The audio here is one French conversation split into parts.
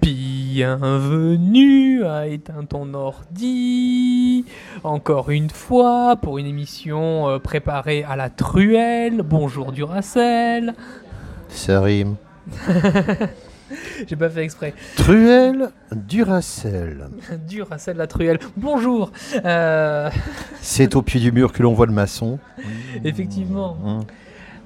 Bienvenue à Éteins ton ordi. Encore une fois pour une émission euh, préparée à la truelle. Bonjour Duracell. Ça rime. J'ai pas fait exprès. Truelle, Duracell. Duracell la truelle. Bonjour. Euh, C'est au pied du mur que l'on voit le maçon. effectivement. Hein.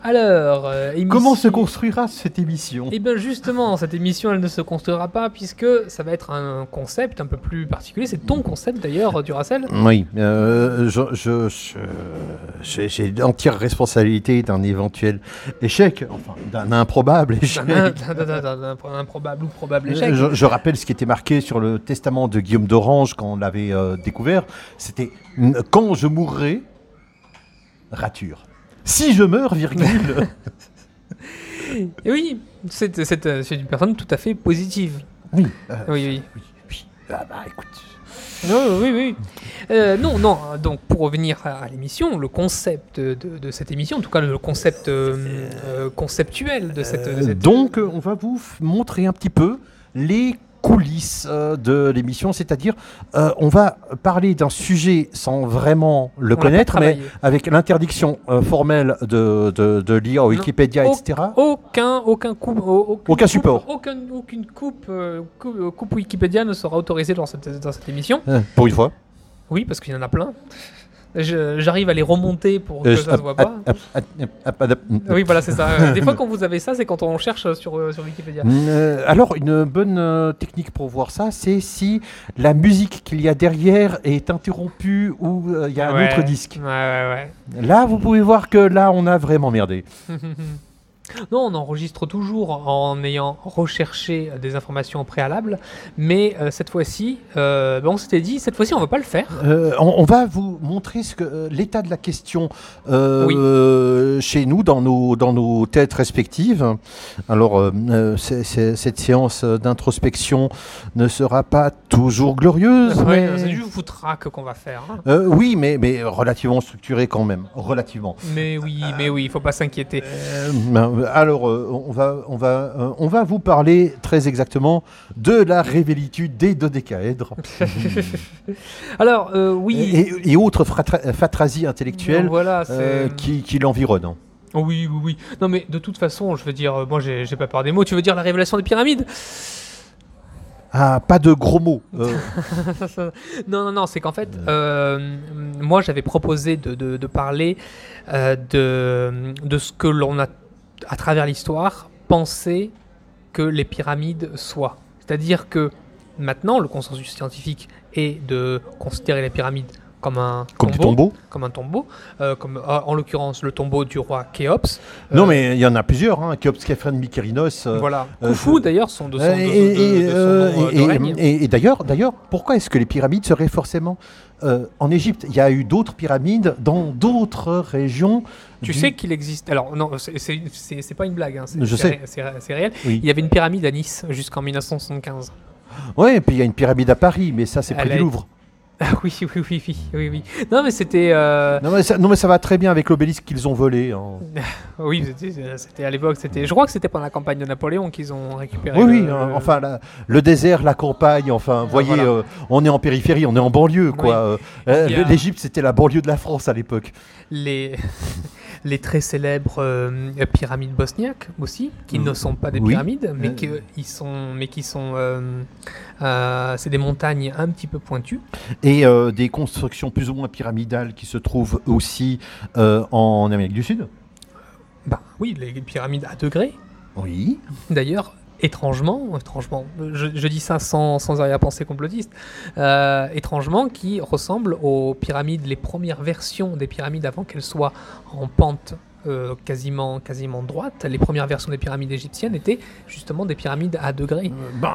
Alors, euh, Comment émission- se construira cette émission Eh bien justement, cette émission, elle ne se construira pas puisque ça va être un concept un peu plus particulier. C'est ton concept d'ailleurs, Duracell. Oui, euh, je- je- je- j'ai j'ai l'entière responsabilité d'un éventuel échec, enfin d'un improbable échec. D'un d'un- d'un- d'un- d'un improbable ou probable échec. Je, je rappelle ce qui était marqué sur le testament de Guillaume d'Orange quand on l'avait euh, découvert. C'était quand je mourrai, rature. Si je meurs, virgule. Et oui, c'est une personne tout à fait positive. oui, euh, Oui, oui. oui, oui. Ah bah écoute. Non, oui, oui. Euh, non, non. Donc, pour revenir à, l'émission, le concept de, de cette émission, en tout cas le concept euh, euh, conceptuel de cette. de cette- donc, on va vous montrer un petit peu les coulisses euh, de l'émission, c'est-à-dire euh, on va parler d'un sujet sans vraiment le On connaître, mais avec l'interdiction euh, formelle de, de, de lire Wikipédia, etc. Aucun, aucun coup, Aucun coupe- support. aucun- aucune coupe, euh, coupe, coupe Wikipédia ne sera autorisée dans cette, dans cette émission. Pour une fois. Oui, parce qu'il y en a plein. J'arrive à les remonter pour que Euh, ça se voit pas. Oui, voilà, c'est ça. Euh, Des fois, quand vous avez ça, c'est quand on cherche sur, euh, sur Wikipédia. Alors, une bonne technique pour voir ça, c'est si la musique qu'il y a derrière est interrompue ou il y a un autre disque. Là, vous pouvez voir que là, on a vraiment merdé. non, on enregistre toujours en ayant recherché des informations au préalable, mais euh, cette fois-ci, euh, ben, on s'était dit, cette fois-ci, on va pas le faire. Euh, on, on va vous montrer ce que euh, l'état de la question euh, Oui. euh, chez nous, dans nos, dans nos têtes respectives. Alors, euh, euh, cette séance euh, d'introspection ne sera pas toujours glorieuse. Ouais, mais- C'est du foutraque qu'on va faire. hein. Euh, oui, mais, mais relativement structurée quand même. Relativement. Mais oui, mais oui, il faut pas s'inquiéter. Euh, ben, alors, euh, on, va, on, va, euh, on va vous parler très exactement de la révélitude des dodécaèdres Alors, euh, oui. et, et autres fatrasies intellectuelles Voilà, euh, qui, qui l'environnent. Oh oui, oui, oui. Non, mais de toute façon, je veux dire, euh, moi, j'ai j'ai pas peur des mots. Tu veux dire la révélation des pyramides? Ah, pas de gros mots. Euh, Non, non, non, c'est qu'en fait, euh, moi, j'avais proposé de, de- de parler euh, de, de ce que l'on a, à travers l'histoire, pensé que les pyramides soient. C'est-à-dire que maintenant, le consensus scientifique est de considérer les pyramides comme un comme tombeau, comme un tombeau, euh, comme euh, en l'occurrence le tombeau du roi Khéops. Non, Euh, mais il y en a plusieurs. Hein. Kéops, Képhren, Mykérinos. euh, Voilà. Khufu d'ailleurs sont de son, et, d'ailleurs, d'ailleurs, pourquoi est-ce que les pyramides seraient forcément euh, en Égypte Il y a eu d'autres pyramides dans d'autres régions. Tu du- sais qu'il existe. Alors, non, c'est- pas une blague, hein, Je sais. c'est ré- c'est réel. Oui. Il y avait une pyramide à Nice jusqu'en 1975. Ouais, et puis il y a une pyramide à Paris, mais ça, c'est près du Louvre. Ah oui, oui, oui, oui, oui, oui. Non, mais c'était. euh, Non mais, ça, non, mais ça va très bien avec l'obélisque qu'ils ont volé. hein. Oui, c'était- c'était à l'époque. C'était. Je crois que c'était pendant la campagne de Napoléon qu'ils ont récupéré. Oui, oui, hein, enfin, la- le désert, la campagne, enfin, vous voyez, voilà. euh, on est en périphérie, on est en banlieue, quoi. Euh, euh, a- L'Égypte, c'était la banlieue de la France à l'époque. les les très célèbres euh, pyramides bosniaques aussi, qui Mm. ne sont pas des Oui. pyramides, mais Euh. qui ils sont, mais qui sont. euh, euh, c'est des montagnes un petit peu pointues. Et euh, des constructions plus ou moins pyramidales qui se trouvent aussi euh, en Amérique du Sud? Bah oui, les pyramides à degrés. Oui. D'ailleurs, étrangement, étrangement, je, je dis ça sans, sans arrière-pensée complotiste, euh, étrangement, qui ressemble aux pyramides, les premières versions des pyramides avant qu'elles soient en pente euh, quasiment, quasiment droite. Les premières versions des pyramides égyptiennes étaient justement des pyramides à degrés. Euh, ben,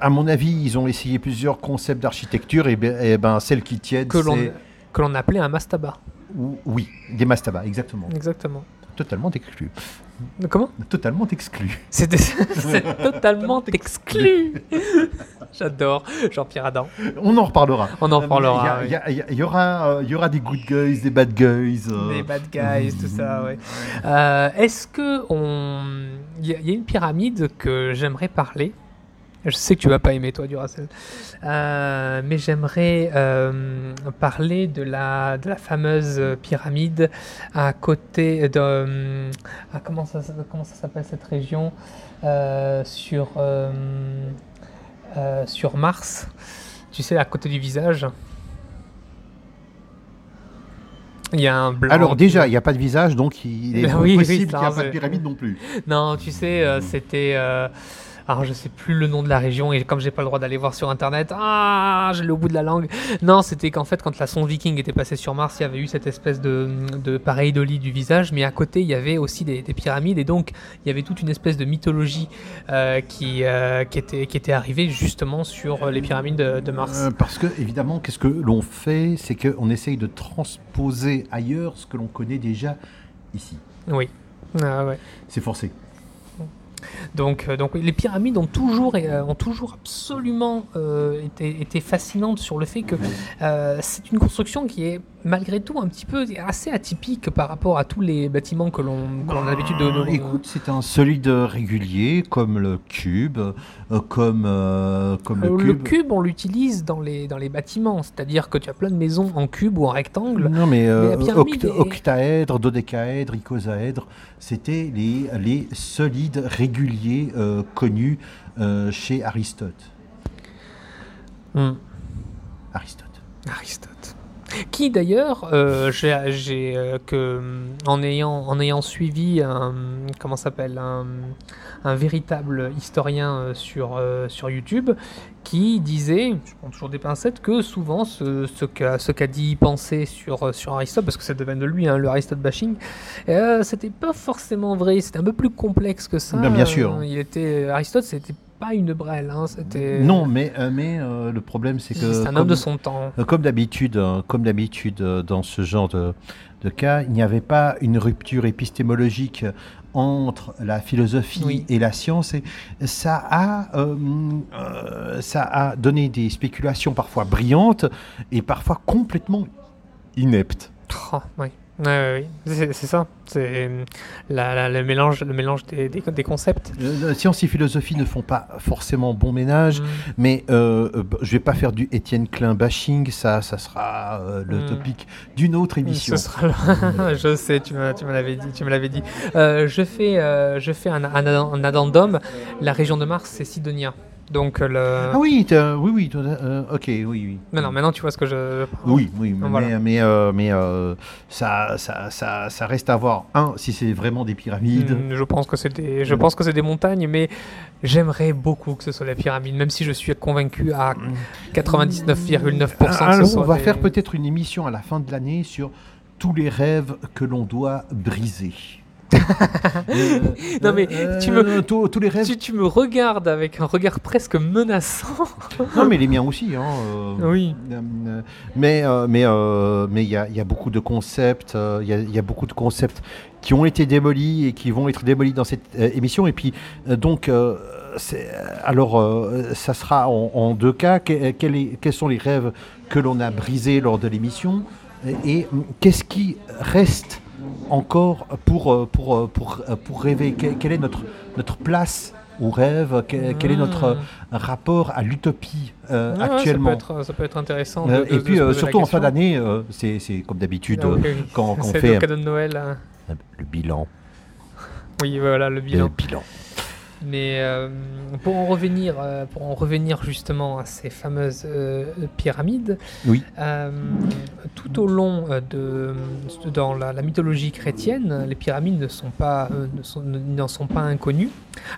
à mon avis, ils ont essayé plusieurs concepts d'architecture et, ben, et ben, celles qui tiennent, Que l'on c'est... que l'on appelait un mastaba. ou- Oui, des mastabas, exactement. Exactement. Totalement exclu. Comment? Totalement exclu. C'est totalement exclu. J'adore Jean-Pierre Adam. On en reparlera. On en reparlera. Il y, aura, il y aura des good guys, des bad guys. euh, Les bad guys, tout ça, ouais. Euh, Est-ce que on. Il y a une pyramide que j'aimerais parler? Je sais que tu vas pas aimer toi Duracell. Euh, mais j'aimerais euh, parler de la, de la fameuse pyramide à côté de... euh, ah, comment ça, comment ça s'appelle cette région Euh, sur, euh, euh, sur Mars? Tu sais, à côté du visage. Il y a un blanc. Alors déjà, il n'y a pas de visage, donc il est Ben oui, possible qu'il n'y a pas de pyramide non plus. Non, tu sais, euh, c'était. Euh, alors, je sais plus le nom de la région et comme j'ai pas le droit d'aller voir sur internet, ah, l'ai au bout de la langue. Non, c'était qu'en fait, quand la sonde Viking était passée sur Mars, il y avait eu cette espèce de, de pareidolie du visage, mais à côté, il y avait aussi des, des pyramides et donc il y avait toute une espèce de mythologie euh, qui, euh, qui, était, qui était arrivée justement sur les pyramides de, de Mars. Euh, parce que, évidemment, qu'est-ce que l'on fait? C'est qu'on essaye de transposer ailleurs ce que l'on connaît déjà ici. Oui. Ah, ouais. C'est forcé. Donc, euh, les pyramides ont toujours, euh, ont toujours absolument euh, été, fascinantes sur le fait que c'est une construction qui est malgré tout un petit peu assez atypique par rapport à tous les bâtiments que l'on a l'habitude de, de- Euh, Écoute, c'est un solide régulier, comme le cube, euh, comme, euh, comme le Euh, cube. le cube, on l'utilise dans les, dans les bâtiments, c'est-à-dire que tu as plein de maisons en cube ou en rectangle. Non, mais, euh, oct- est- octaèdre, dodécaèdre, icosaèdre, c'était les, les solides réguliers connus chez Aristote. Hmm. Aristote. Aristote. Qui d'ailleurs, euh, j'ai, euh, que en ayant en ayant suivi un comment s'appelle un, un véritable historien euh, sur sur YouTube, qui disait, je prends toujours des pincettes, que souvent ce, ce qu'a ce dit penser sur sur Aristote, parce que ça devient de lui hein, le Aristote bashing, euh, c'était pas forcément vrai, c'était un peu plus complexe que ça. Bien, bien sûr. Il était Aristote, c'était pas une brêle, hein, c'était Non, mais, euh, mais euh, le problème, c'est que. c'est un homme comme- de son temps. Euh, Comme d'habitude, comme d'habitude dans ce genre de, de cas, il n'y avait pas une rupture épistémologique entre la philosophie Oui. et la science, et ça a, euh, euh, ça a donné des spéculations parfois brillantes et parfois complètement ineptes. Oh, oui. Ouais, ouais. C'est, ça. C'est la- le mélange, le mélange des, des, des concepts. Euh, science et philosophie ne font pas forcément bon ménage, Mm. mais euh, euh, je vais pas faire du Étienne Klein bashing, ça, ça sera euh, le Mm. topic d'une autre émission. Ce sera je sais, tu me, tu me l'avais dit. Tu me l'avais dit. Euh, je fais, euh, je fais un, un, un addendum. La région de Mars, c'est Sidonia. Donc le. Ah oui, oui, oui, euh, ok, oui, oui. Non, non, maintenant tu vois ce que je. Oui, oui, mais, Voilà. mais, euh, mais euh, ça, ça, ça, ça reste à voir. Un, si c'est vraiment des pyramides. Mm, Je pense que c'est des, je pense que c'est des montagnes, mais j'aimerais beaucoup que ce soit la pyramide, même si je suis convaincu à 99,9% que ce Alors, on va des- faire peut-être une émission à la fin de l'année sur tous les rêves que l'on doit briser. Euh, Non, mais euh, tu me- tous, tous les rêves. Tu, tu me regardes avec un regard presque menaçant. Non, mais les miens aussi. Hein, euh, Oui. euh, mais euh, mais euh, mais il y a, il y a beaucoup de concepts. euh, Il y, a, il y a beaucoup de concepts qui ont été démolis et qui vont être démolis dans cette euh, émission. Et puis euh, donc. euh, alors, euh, ça sera en, en deux cas. Que- quel est- quels sont les rêves que l'on a brisés lors de l'émission? Et, et, hum, qu'est-ce qui reste encore pour, euh, pour, euh, pour, euh, pour rêver Que- Quelle est notre, notre place au rêve? Que- Quel est notre Hmm. rapport à l'utopie euh, actuellement Ça peut, être, ça peut être intéressant. de- de- Et puis euh, surtout en fin d'année, euh, c'est c'est comme d'habitude Ah, quand, quand on fait le cadeau de Noël. hein. le bilan. Oui, voilà, le bilan. Le bilan. Mais euh, pour en revenir, euh, pour en revenir justement à ces fameuses euh, pyramides, Oui. tout au long de dans la, la mythologie chrétienne, les pyramides ne sont pas sont- n'en sont pas inconnues.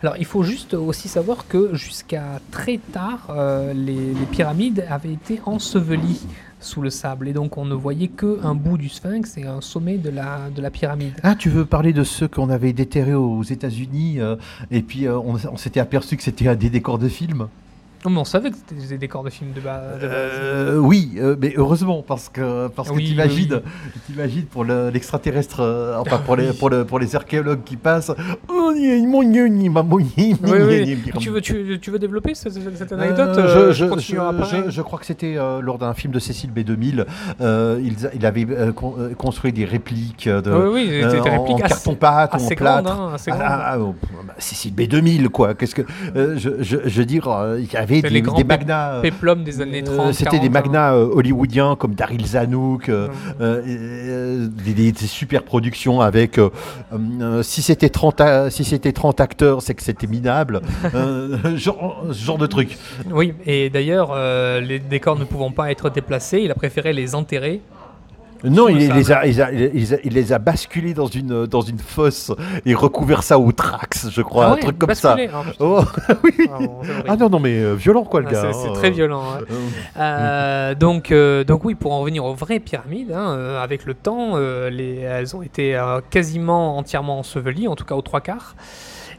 Alors il faut juste aussi savoir que jusqu'à très tard, les, les pyramides avaient été ensevelies sous le sable et donc on ne voyait que un bout du sphinx et un sommet de la de la pyramide. Ah, tu veux parler de ceux qu'on avait déterrés aux États-Unis euh, et puis euh, on, on s'était aperçu que c'était des décors de film Non, mais on savait que c'était des décors de films de, ba- de base. Euh, oui, euh, mais heureusement, parce que, parce que Oui, t'imagines, oui, t'imagines pour le- l'extraterrestre, euh, enfin pour, les, pour, le, pour les archéologues qui passent. Oh, Oui, Tu, veux, tu, tu veux développer cette, cette anecdote je, Euh, je- je- après. je- je crois que c'était lors d'un film de Cécile B2000. euh, il, il avait con- construit des répliques de, oui, oui, des, en répliques assez, carton-pâte ou en plâtre. Hein, Ah, grandes. ah, oh, bah, Cécile B2000, quoi. Qu'est-ce que je, veux dire, il y avait Des, les grands des pép- magnats. euh, Péplum des années euh, 30. C'était des 40, magnats euh, hollywoodiens comme Daryl Zanuck, euh, hein. euh, euh, des, des- des super productions avec. euh, euh, si c'était 30, a- si c'était 30 acteurs, c'est que c'était minable. euh, genre, ce genre de truc. Oui, et d'ailleurs, euh, les décors ne pouvant pas être déplacés, il a préféré les enterrer. Non, il, les a, il, a- il a- il les a basculés dans une, dans une fosse et recouvert ça au trax, je crois, Ah un truc comme ça. Ah, putain. Oh, oui. Ah, bon. Ah non, non, mais euh, violent quoi le Ah, gars. c'est- hein, très violent. hein. euh, Euh, donc, euh, donc oui, pour en revenir aux vraies pyramides, hein, euh, avec le temps, les, elles ont été quasiment entièrement ensevelies, en tout cas aux trois quarts.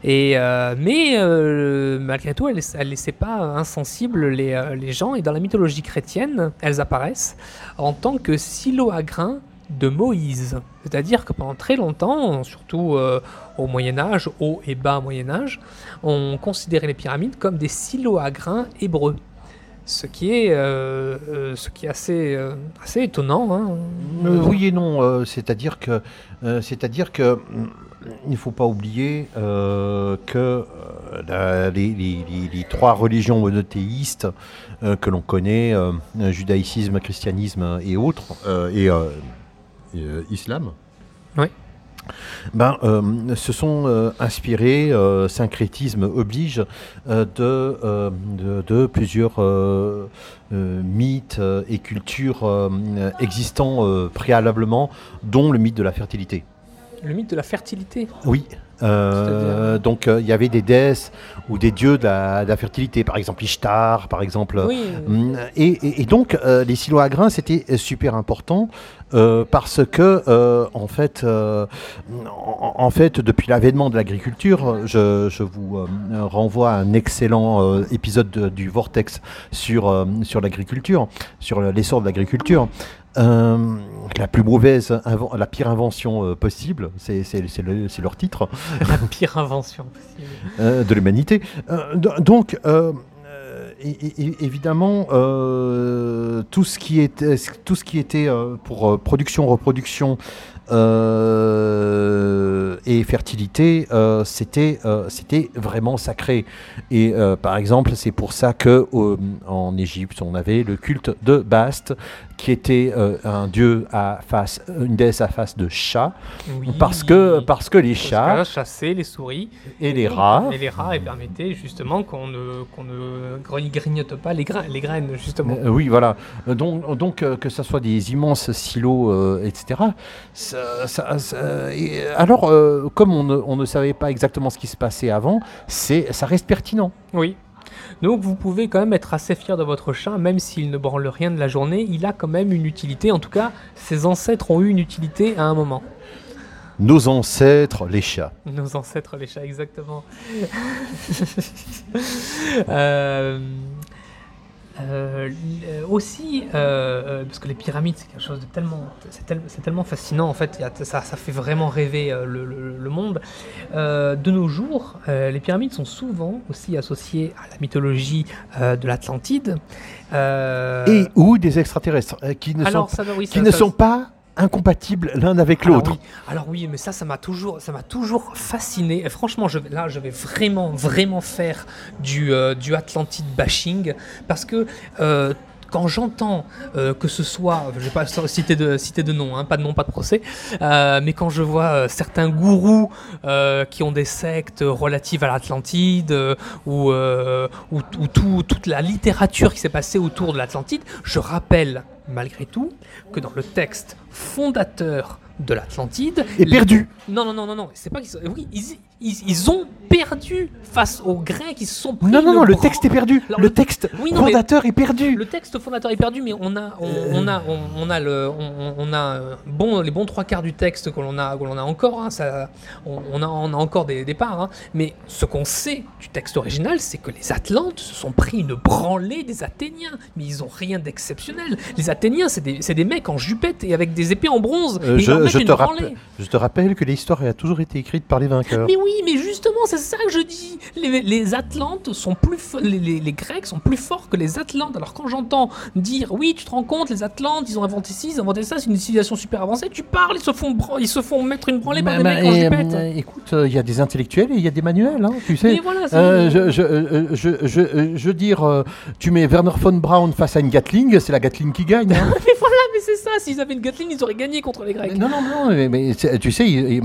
Euh, mais euh, malgré tout, elles ne laissaient pas insensibles les, euh, les gens. Et dans la mythologie chrétienne, elles apparaissent en tant que silo à grains de Moïse. C'est-à-dire que pendant très longtemps, surtout au Moyen Âge, haut et bas Moyen Âge, on considérait les pyramides comme des silos à grains hébreux. Ce qui est, assez, étonnant. hein. Oui et non, c'est-à-dire que, c'est-à-dire que, il faut pas oublier euh, que euh, la- les, les- les- les trois religions monothéistes euh, que l'on connaît, euh, judaïsme, christianisme et autres, et, et, islam. Oui. Ben, se sont inspirés, syncrétisme oblige, de, de, de plusieurs mythes et cultures existants préalablement, dont le mythe de la fertilité. Le mythe de la fertilité. Oui. Euh, donc euh, il y avait des déesses ou des dieux de la, de la fertilité, par exemple Ishtar, par exemple. Oui. Hum, Et, et- et donc, euh, les silos à grains, c'était super important parce que, en, fait, en, en fait, depuis l'avènement de l'agriculture, je, je vous renvoie à un excellent épisode de- du Vortex sur, sur l'agriculture, sur l'essor de l'agriculture. Euh, la plus mauvaise, la pire invention euh, possible, c'est c'est- c'est le- c'est leur titre la pire invention possible. euh, de l'humanité. Do- donc, évidemment, tout ce qui était, tout ce qui était pour production, reproduction euh, et fertilité, euh, c'était euh, c'était vraiment sacré. Et par exemple, c'est pour ça que en Égypte, on avait le culte de Bast, qui était un dieu à face, une déesse à face de chat, Oui. parce que parce que les chats chasser les souris et les rats et les rats et permettaient justement qu'on ne, qu'on ne gri- grignote pas les, les graines justement. Oui, voilà. Donc, donc que ce soit des immenses silos, etc. ça- ça- ça- et, alors, euh, comme on ne, on ne savait pas exactement ce qui se passait avant, c'est, ça reste pertinent. Oui. Donc vous pouvez quand même être assez fier de votre chat, même s'il ne branle rien de la journée, il a quand même une utilité. En tout cas, ses ancêtres ont eu une utilité à un moment. Nos ancêtres, les chats. Nos ancêtres, les chats, exactement. Euh, euh, euh, aussi, euh, euh, parce que les pyramides, c'est quelque chose de tellement, c'est tel- c'est tellement fascinant. En fait, ça, ça fait vraiment rêver le, le- le monde. Euh, de nos jours, les pyramides sont souvent aussi associées à la mythologie de l'Atlantide. Et ou des extraterrestres qui ne, alors, sont, oui, qui ça- ne ça- sont pas incompatibles l'un avec alors l'autre. oui, alors oui, mais ça, ça m'a toujours, ça m'a toujours fasciné. Et franchement, je, là, je vais vraiment, vraiment faire du, euh, du Atlantide bashing parce que euh, quand j'entends euh, que ce soit, je vais pas citer de, citer de nom, hein, pas de nom, pas de procès, euh, mais quand je vois euh, certains gourous qui ont des sectes relatives à l'Atlantide ou, ou, ou tout- toute la littérature qui s'est passée autour de l'Atlantide, je rappelle malgré tout que dans le texte fondateur de l'Atlantide, Et perdu. non, non, non, non, non. C'est pas qu'ils sont... Oui, ils, ils, ils ont perdu face aux Grecs. Ils se sont pris Non, non, non, le texte est perdu. Alors, le le- texte Oui, non, mais- fondateur est perdu. Le texte fondateur est perdu, mais on a, on, on a, on, on a le, on, on a euh, bon, les bons trois quarts du texte que l'on a, que l'on a encore. hein, ça, on, on a, on a encore des, des parts. hein. mais ce qu'on sait du texte original, c'est que les Atlantes se sont pris une branlée des Athéniens, mais ils ont rien d'exceptionnel. Les Athéniens, c'est des, c'est des mecs en jupette et avec des épées en bronze. Euh, je, te je te rappelle que l'histoire a toujours été écrite par les vainqueurs. Mais oui, mais justement, c'est ça que je dis. Les, les Atlantes sont plus les, les- les Grecs sont plus forts que les Atlantes. Alors quand j'entends dire oui, tu te rends compte, les Atlantes, ils ont inventé ci, ils ont inventé ça, c'est une civilisation super avancée. Tu parles, ils se font, ils se font mettre une branlée par Bah, des bah, mecs en et, jupette. euh, écoute, il y a des intellectuels et il y a des manuels, hein, tu sais. Voilà, Euh, je, je, euh, je, euh, veux dire, euh, tu mets Werner von Braun face à une Gatling, c'est la Gatling qui gagne. hein. c'est ça. S'ils avaient une Gatling, ils auraient gagné contre les Grecs. non, non, non, mais, tu sais, ils,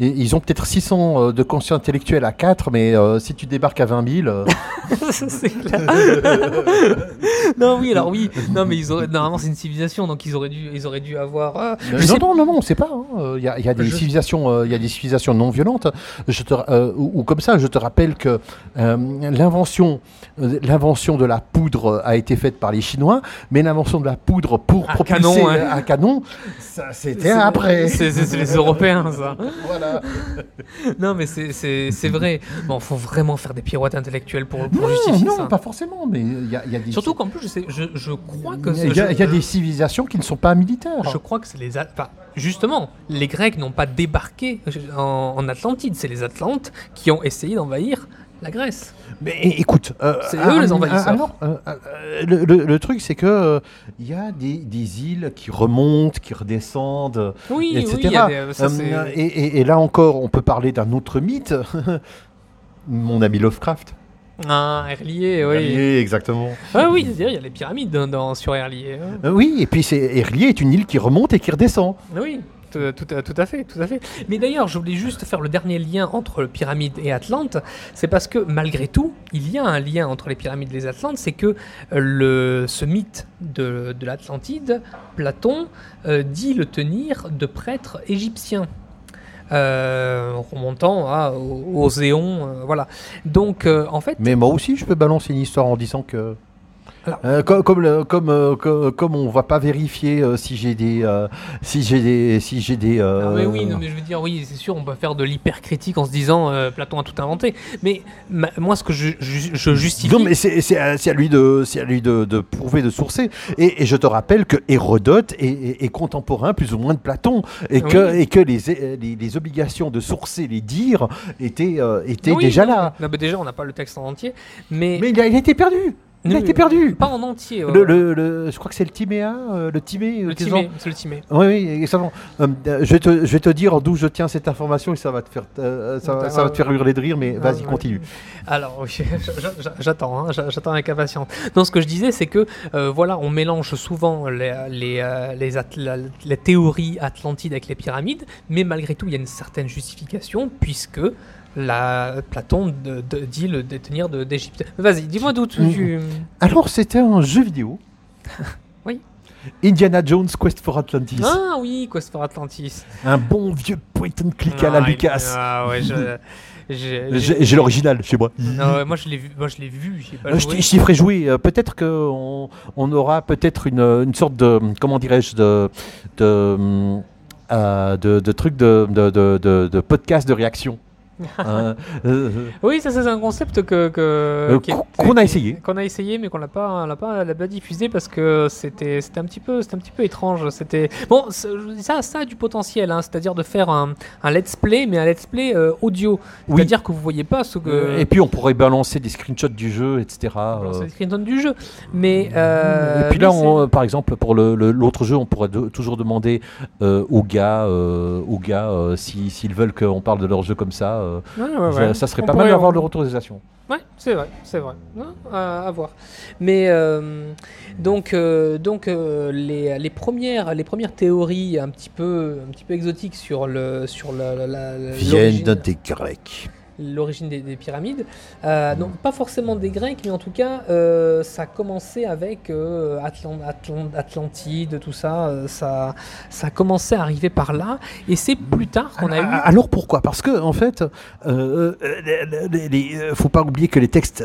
ils- ils ont peut-être 600 euh, de conscients intellectuels à 4, mais euh, si tu débarques à 20 000, euh, c'est clair. non, oui, alors oui. Non, mais ils auraient. Normalement, c'est une civilisation, donc ils auraient dû, ils auraient dû avoir. euh, non, sais non, non, non, on sait pas. hein. Il y, a, il y a des Je- civilisations, il y a des civilisations non violentes. Je te, ou, ou comme ça, je te rappelle que l'invention, l'invention de la poudre a été faite par les Chinois, mais l'invention de la poudre pour Un propulser canon, hein. un canon, c'était après. C'est les Européens, ça. Voilà. Non, mais c'est- vrai. Bon, faut vraiment faire des pirouettes intellectuelles pour, pour Non, justifier non, ça. pas forcément, mais il y a, il y a des. Surtout qu'en plus, je, sais, je, je crois que. il y, a, je- il y a des civilisations qui ne sont pas militaires. Je crois que c'est les. Enfin, justement, les Grecs n'ont pas débarqué en, en Atlantide. C'est les Atlantes qui ont essayé d'envahir la Grèce. Mais écoute, euh, C'est eux, les ah, envahisseurs. alors, euh, euh, le, le- le truc, c'est que euh, il y a des, des îles qui remontent, qui redescendent, Oui, etc. oui, il y a des- ça, Euh, c'est- et, et- et là encore, on peut parler d'un autre mythe. Mon ami Lovecraft. Ah, Erlier, oui. Herlier, exactement. Ah oui, c'est-à-dire, il y a les pyramides dans, dans- sur Erlier. hein. Euh, oui, et puis c'est Herlier est une île qui remonte et qui redescend. Oui, tout, tout à- tout à fait, tout à fait. Mais d'ailleurs, je voulais juste faire le dernier lien entre pyramide et Atlante. C'est parce que malgré tout, il y a un lien entre les pyramides et les Atlantes. C'est que euh, le, ce mythe de, de l'Atlantide, Platon euh, dit le tenir de prêtres égyptiens. Euh, remontant aux, aux éons, euh, voilà. Donc, euh, en fait, Mais moi aussi, je peux balancer une histoire en disant que. Alors- Euh, comme, comme, le- comme, euh, co- comme on va pas vérifier euh, si j'ai des si j'ai des si j'ai des Ah, mais oui, non, mais je veux dire, oui, c'est sûr, on peut faire de l'hypercritique en se disant Platon a tout inventé. Mais ma- moi, ce que je, je- je justifie. Non, mais c'est à, lui de c'est à lui de, de prouver de sourcer. Et, et je te rappelle que Hérodote est, est- est contemporain plus ou moins de Platon et que Oui. et que les, les, les obligations de sourcer les dires étaient étaient Oui, déjà non, là. non, mais déjà, on n'a pas le texte en entier. Mais, Mais il a, il a été perdu. Il a été perdu. pas en entier. ouais. Le, le- le- je crois que c'est le Timéa, euh, le Timé. Le euh, timé, c'est le timé. Oui, oui, exactement. Euh, euh, je, vais te, je vais te dire d'où je tiens cette information et ça va te faire, euh, ça, va- ça va te faire hurler de rire, mais vas-y, continue. Alors, oui, j'attends, hein, j'a- j'attends avec impatience. Donc, ce que je disais, c'est que, euh, voilà, on mélange souvent les, les, euh, les, at- la- les théories atlantides avec les pyramides, mais malgré tout, il y a une certaine justification, puisque la, Platon de- de- dit le détenir d'Égypte. Vas-y, dis-moi d'où tu... Mhm. tu- Alors, c'était un jeu vidéo. Oui. Indiana Jones Quest for Atlantis. Ah oui, Quest for Atlantis. Un bon vieux point and click à la Ah, Lucas. Ah ouais, je... j'ai- l'original chez moi. Non, moi je l'ai vu, moi je l'ai vu, pas Euh, je t'y- je t'y ferai jouer. Euh, peut-être qu'on on aura peut-être une, une sorte de comment dirais-je de de, euh, de, de truc de- de podcast de réaction. Euh, Oui, ça c'est un concept que, que Euh, qu'on- a essayé. qu'on a essayé, mais qu'on l'a pas, l'a pas, on l'a pas diffusé parce que c'était, c'était un petit peu, c'était un petit peu étrange. C'était bon, ça, ça a du potentiel, hein, c'est-à-dire de faire un, un let's play, mais un let's play euh, audio, Oui. c'est-à-dire que vous voyez pas ce que. Et puis on pourrait balancer des screenshots du jeu, etc. Euh. les screenshots du jeu, mais. euh, Et puis là, on, par exemple, pour le- le- l'autre jeu, on pourrait de- toujours demander aux gars, aux gars si- s'ils veulent qu'on parle de leur jeu comme ça. Euh, Ouais, ouais, ça, ouais. ça serait On pas mal d'avoir on- leur autorisation. Ouais, c'est vrai, c'est vrai. Non, à, à voir. Mais euh, donc, euh, donc euh, les, les premières, les premières théories un petit peu, un petit peu exotiques sur le, sur la, la- la- Viennent l'origine- des Grecs. L'origine des, des pyramides. Euh, donc pas forcément des Grecs, mais en tout cas, euh, ça a commencé avec euh, Atlan- Atlan- Atlantide, tout ça, ça. Ça a commencé à arriver par là. Et c'est plus tard qu'on a eu. Ah, Alors pourquoi? Parce que en fait, les- euh, faut pas oublier que les textes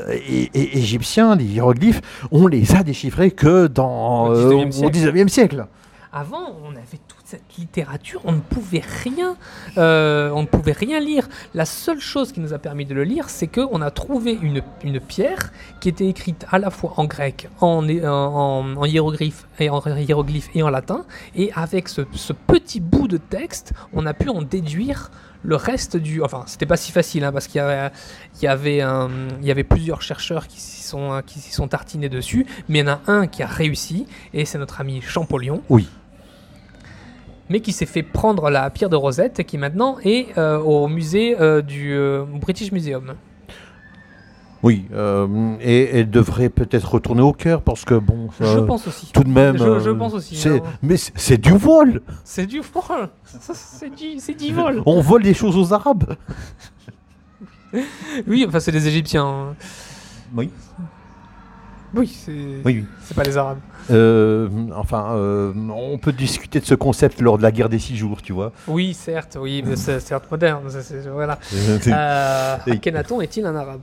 égyptiens, les hiéroglyphes, on les a déchiffrés que dans Au euh, 19e au siècle. 19e siècle. Avant, on avait toute cette littérature, on ne pouvait rien, euh, on ne pouvait rien lire. La seule chose qui nous a permis de le lire, c'est qu'on a trouvé une, une pierre qui était écrite à la fois en grec, en, en, hiéroglyphe et en hiéroglyphe et en latin. Et avec ce, ce petit bout de texte, on a pu en déduire le reste du. Enfin, c'était pas si facile hein, parce qu'il y avait, il y avait, il y avait plusieurs chercheurs qui s'y sont, qui s'y sont tartinés dessus, mais il y en a un qui a réussi et c'est notre ami Champollion Oui. Mais qui s'est fait prendre la pierre de Rosette et qui maintenant est euh, au musée euh, du euh, British Museum. Oui, euh, et elle devrait peut-être retourner au cœur parce que bon, je pense aussi. tout de même, Je- je pense aussi, c'est- mais c'est du vol. C'est du vol. C'est du, c'est du vol. On vole des choses aux Arabes. Oui, enfin c'est des Égyptiens. hein. Oui. Oui, c'est Oui, oui. c'est pas les Arabes. Euh, enfin, euh, on peut discuter de ce concept lors de la guerre des six jours, tu vois. Oui, certes, oui, mais c'est certes moderne. c'est- c'est- voilà. Euh. Akhenaton est-il un Arabe?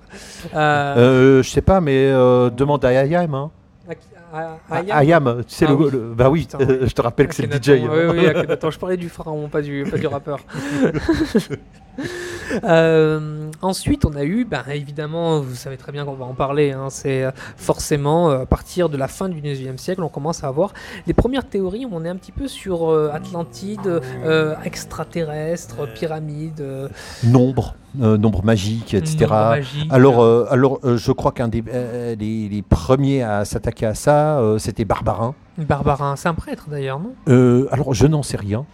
Euh, je sais pas, mais demande à Ayam. Hein. Ayam sais, Ah le, oui. le- bah oui, Putain, oui. je te rappelle que c'est le DJ. Hein. Oui, oui, Akhenaton. Je parlais du pharaon, pas du, pas du rappeur. Euh, ensuite, on a eu, ben, évidemment, vous savez très bien qu'on va en parler, hein, c'est euh, forcément euh, à partir de la fin du 19e siècle, on commence à avoir les premières théories, on est un petit peu sur euh, Atlantide, euh, extraterrestre, pyramide, Nombre, nombre magique, etc. nombre magique. Alors, alors je crois qu'un des les, les premiers à s'attaquer à ça, c'était Barbarin. Barbarin, c'est un prêtre d'ailleurs, non? Alors, je n'en sais rien.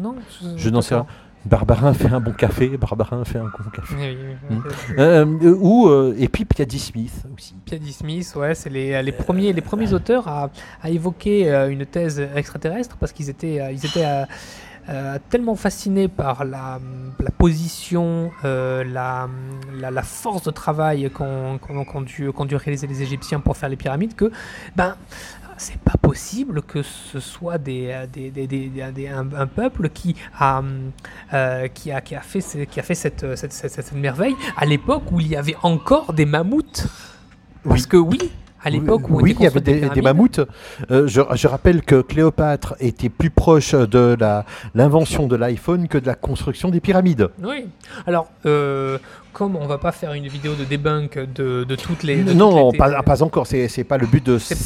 Non Je n'en sais rien. Barbarin fait un bon café, Barbarin fait un bon café. Oui, oui, oui. Mm. Euh, euh, ou, euh, et puis Piatti Smith aussi. Piadi Smith, ouais, c'est les, les premiers, les premiers auteurs à, à évoquer une thèse extraterrestre parce qu'ils étaient, ils étaient euh, tellement fascinés par la, la position, la, la, la force de travail qu'ont qu'ont- qu'ont dû, qu'ont dû réaliser les Égyptiens pour faire les pyramides que, ben, c'est pas possible que ce soit des, euh, des, des- des- un, un peuple qui a, euh, qui a, qui a fait, qui a fait cette, euh, cette, cette- cette merveille à l'époque où il y avait encore des mammouths. Parce Oui. que oui, à l'époque où oui, il y avait des, mammouths. Euh, je, je rappelle que Cléopâtre était plus proche de l'invention de l'iPhone que de la construction des pyramides. Oui. Alors, euh, comme on va pas faire une vidéo de débunk de, de toutes les. de non, toutes les pas, pas encore. C'est c'est pas le but de- cette-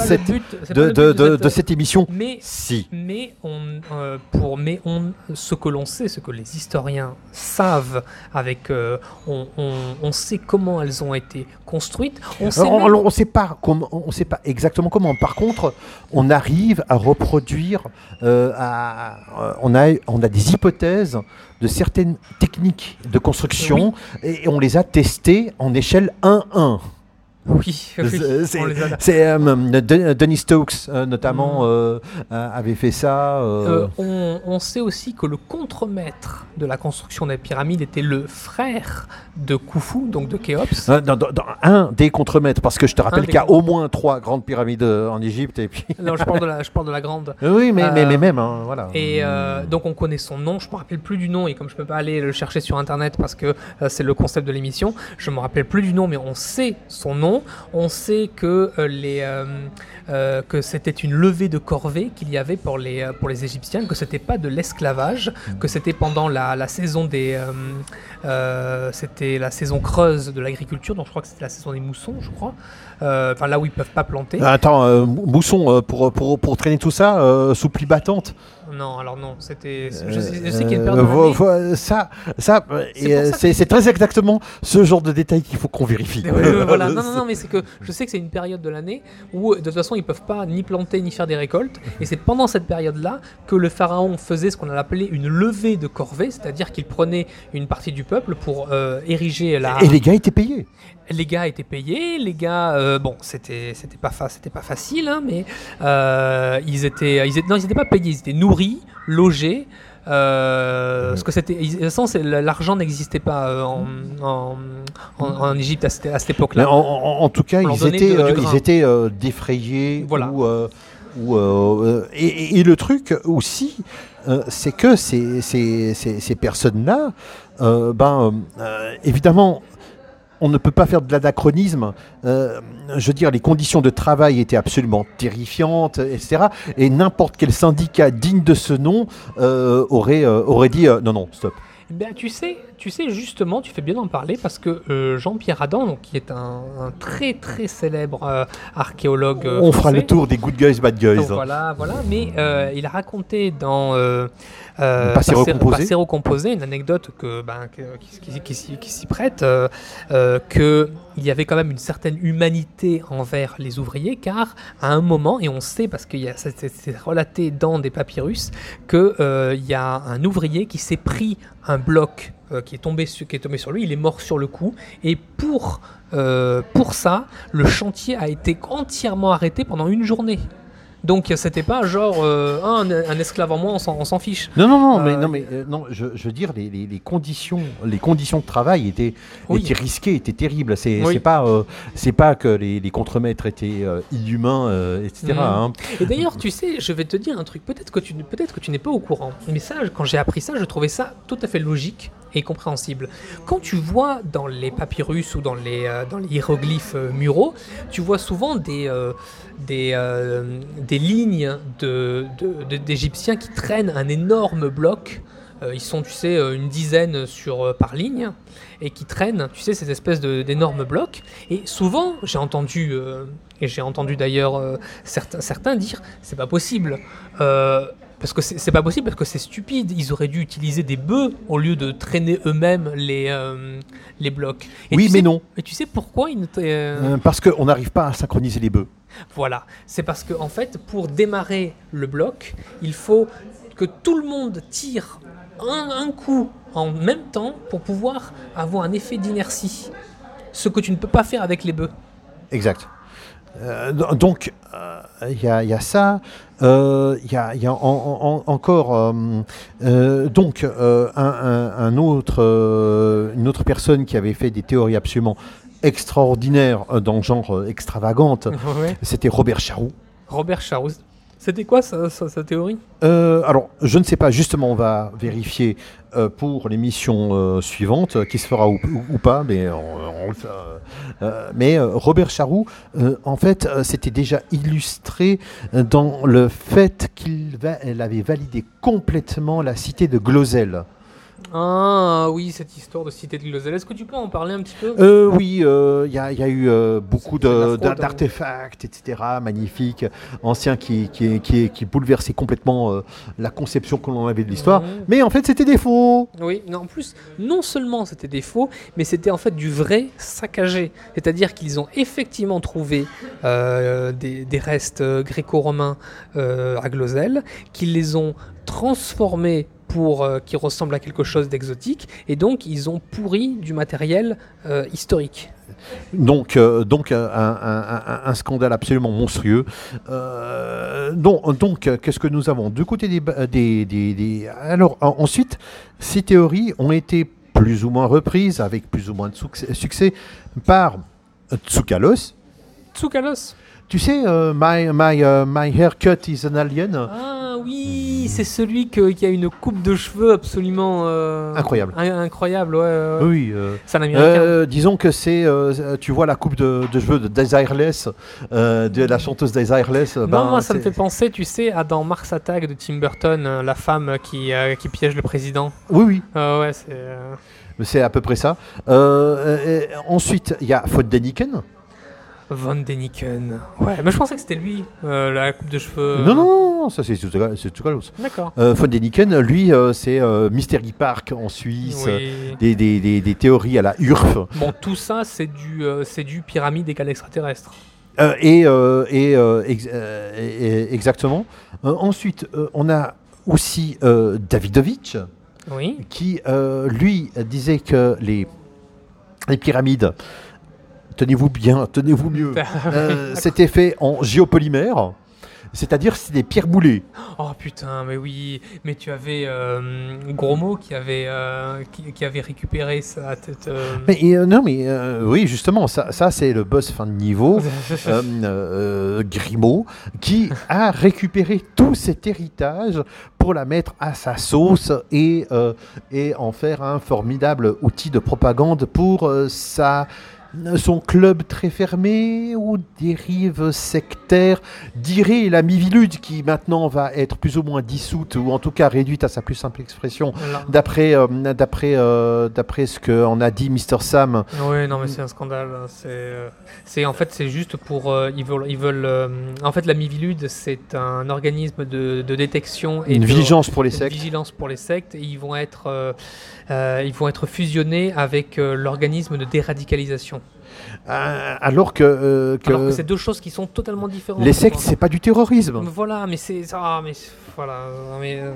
de cette émission. Mais Si. Mais on, euh, pour, mais on, ce que l'on sait, ce que les historiens savent, avec, euh, on, on- on sait comment elles ont été On sait même- on sait pas comment, on sait pas exactement comment. Par contre, on arrive à reproduire, euh, à- euh, on a, on a des hypothèses de certaines techniques de construction et on les a testées en échelle 1-1. Oui, oui, C'est- euh, Den- Denis Stokes euh, notamment Mm. euh, avait fait ça. on, on sait aussi que le contremaître de la construction des pyramides était le frère de Khufu, donc de Khéops. dans, dans- dans un des contremaîtres, parce que je te rappelle qu'il y a au moins trois grandes pyramides en Égypte et puis. Non, je parle de la, je parle de la grande. oui, mais, mais, mais même, hein, voilà. Et euh, donc on connaît son nom, je me rappelle plus du nom et comme je peux pas aller le chercher sur internet parce que c'est le concept de l'émission, je me rappelle plus du nom mais on sait son nom, on sait que euh, les euh, que c'était une levée de corvée qu'il y avait pour les euh, pour les Égyptiens, que c'était pas de l'esclavage, que c'était pendant la, la saison des euh, euh, c'était la saison creuse de l'agriculture, donc je crois que c'était la saison des moussons, je crois. Enfin là où ils peuvent pas planter. Attends, euh, Mou- Mousson, pour, pour, pour traîner tout ça, sous plie battante. Non, alors non, c'était je, sais- sais qu'il y a une période ça, ça, C'est très exactement ce genre de détails qu'il faut qu'on vérifie. Voilà. Non, non, non, mais c'est que je sais que c'est une période de l'année où de toute façon ils peuvent pas ni planter ni faire des récoltes. Et c'est pendant cette période-là que le pharaon faisait ce qu'on a appelé une levée de corvée, c'est-à-dire qu'il prenait une partie du peuple pour euh, ériger la. Et les gars étaient payés. Les gars étaient payés, les gars, euh, bon, c'était c'était pas fa- c'était pas facile, hein, mais euh, ils étaient ils étaient non ils étaient pas payés, ils étaient nourris, logés. Euh, parce que c'était, l'argent n'existait pas euh, en, en, en, en Égypte à cette, époque-là. en, tout cas, leur ils étaient, de- euh, ils étaient euh, défrayés. Voilà. Ou, euh, ou, euh, et, le truc aussi, euh, c'est que ces, ces, ces- ces personnes-là, euh, ben, euh, évidemment, on ne peut pas faire de l'anachronisme. Euh, je veux dire, les conditions de travail étaient absolument terrifiantes, etc. Et n'importe quel syndicat digne de ce nom euh, aurait, euh, aurait dit non, non, stop. Ben, tu sais, tu sais justement, tu fais bien d'en parler parce que euh, Jean-Pierre Adam, donc, qui est un, un très très célèbre euh, archéologue, euh, On fera le tour des good guys, bad guys. Donc, voilà, voilà. Mais il a raconté dans Passé recomposé. Passé recomposé une anecdote que, ben, qui, qui- qui s'y- qui s'y prête, que il y avait quand même une certaine humanité envers les ouvriers, car à un moment, et on sait parce que c'est relaté dans des papyrus, que euh, il y a un ouvrier qui s'est pris un bloc euh, qui est tombé sur, qui est tombé sur lui, il est mort sur le coup, et pour euh, pour ça, le chantier a été entièrement arrêté pendant une journée. Donc c'était pas genre euh, un, un esclave en moins, on s'en- fiche. Non, non, non, mais, non, mais euh, non, je, je veux dire, les, les- les conditions, les conditions de travail étaient, Oui. étaient risquées, étaient terribles. C'est Oui. pas, c'est pas que les, les contremaîtres étaient inhumains, etc. Mhm. hein. Et d'ailleurs, tu sais, je vais te dire un truc, peut-être que tu peut-être que tu n'es pas au courant, mais ça, quand j'ai appris ça, je trouvais ça tout à fait logique compréhensible. Quand tu vois dans les papyrus ou dans les, euh, dans les hiéroglyphes euh, muraux, tu vois souvent des, euh, des, des lignes d'Égyptiens qui traînent un énorme bloc. Ils sont, tu sais, une dizaine sur, par ligne et qui traînent, tu sais, ces espèces d'énormes blocs. Et souvent, j'ai entendu, et j'ai entendu d'ailleurs certains, certains dire, c'est pas possible. Parce que c'est pas possible, parce que c'est stupide. Ils auraient dû utiliser des bœufs au lieu de traîner eux-mêmes les, euh, les blocs. Et Oui, tu mais sais- non. Et tu sais pourquoi ils ne euh, Euh, parce qu'on n'arrive pas à synchroniser les bœufs. Voilà. C'est parce que, en fait, pour démarrer le bloc, il faut que tout le monde tire un, un coup en même temps pour pouvoir avoir un effet d'inertie. Ce que tu ne peux pas faire avec les bœufs. Exact. Euh, do- donc, euh, il y, a- il y a ça. Euh, Il y a, il y a en- en- en- encore donc un, un- un autre, une autre personne qui avait fait des théories absolument extraordinaires dans le genre extravagante. C'était Robert Charroux. Robert Charroux. C'était quoi sa, théorie? Euh, alors, je ne sais pas, justement, on va vérifier euh, pour l'émission euh, suivante, qui se fera ou, pas, mais, on- on mais Robert Charroux, en fait, c'était déjà illustré dans le fait qu'il avait validé complètement la cité de Glosel. Ah oui, cette histoire de cité de Glosel. Est-ce que tu peux en parler un petit peu? Euh, oui, euh, il y, a- il y a eu euh, beaucoup hein. d'artefacts, etc., magnifiques, anciens, qui, qui, qui, qui bouleversaient complètement euh, la conception que l'on avait de l'histoire. Mais en fait, c'était des faux. Oui, non, en plus, non seulement c'était des faux, mais c'était en fait du vrai saccagé. C'est-à-dire qu'ils ont effectivement trouvé euh, des, des restes euh, gréco-romains euh, à Glosel, qu'ils les ont transformés pour euh, qu'ils ressemblent à quelque chose d'exotique, et donc ils ont pourri du matériel euh, historique. Donc, euh, donc un, un- un- un scandale absolument monstrueux. Euh, donc, donc, qu'est-ce que nous avons? Du côté des, ba- des, des- des- Alors, en- ensuite, ces théories ont été plus ou moins reprises, avec plus ou moins de succès, succès par Tsoukalos. Tsoukalos Tu sais, euh, my, my, euh, my haircut is an alien. Ah oui, c'est celui que- qui a une coupe de cheveux absolument... euh, Incroyable. in- incroyable, ouais. ouais, ouais. Oui. euh, C'est un américain. euh, disons que c'est, euh, tu vois la coupe de, de cheveux de Desireless, euh, de la chanteuse Desireless. Non, ben, moi ça me c'est- fait penser, tu sais, à dans Mars Attack de Tim Burton, euh, la femme qui, euh, qui piège le président. Oui, oui. Ah ouais, c'est. euh, C'est à peu près ça. Euh, euh, ensuite, il y a Von Däniken. Von Däniken. Ouais, mais je pensais que c'était lui, euh, la coupe de cheveux. Non, non, non, ça c'est Tsoukalos. D'accord. Euh, Von Däniken, lui, euh, c'est euh, Mystery Park en Suisse, Oui. des, des- des- des théories à la URF. Bon, tout ça, c'est du, c'est du pyramide égal extraterrestre. Et et, ex- et- et- exactement. Ensuite, on a aussi Davidovich, Oui. qui, lui, disait que les, les pyramides, tenez-vous bien, tenez-vous mieux, euh, c'était fait en géopolymère. c'est-à-dire c'est des pierres boulées. Oh putain, mais oui, mais tu avais euh, Gromo qui avait, euh, qui, qui avait récupéré sa tête. euh, Mais non, mais oui, justement, ça, ça c'est le boss fin de niveau, Grimaud, qui a récupéré tout cet héritage pour la mettre à sa sauce et, et en faire un formidable outil de propagande pour sa son club très fermé ou dérive sectaire, dirait la Mivilude qui maintenant va être plus ou moins dissoute ou en tout cas réduite à sa plus simple expression d'après euh, d'après euh, d'après ce qu'en a dit Mr Sam Oui, non, mais c'est un scandale. hein. C'est, euh, c'est en fait, c'est juste pour. euh, ils veulent, ils veulent. en fait, la Mivilude, c'est un organisme de, de détection et une de, vigilance pour les une sectes vigilance pour les sectes. Et ils vont être, ils vont être fusionnés avec euh, l'organisme de déradicalisation. Euh, alors que, euh, que Alors que c'est deux choses qui sont totalement différentes. les sectes c'est pas du terrorisme Voilà, mais c'est ah, mais voilà, mais euh,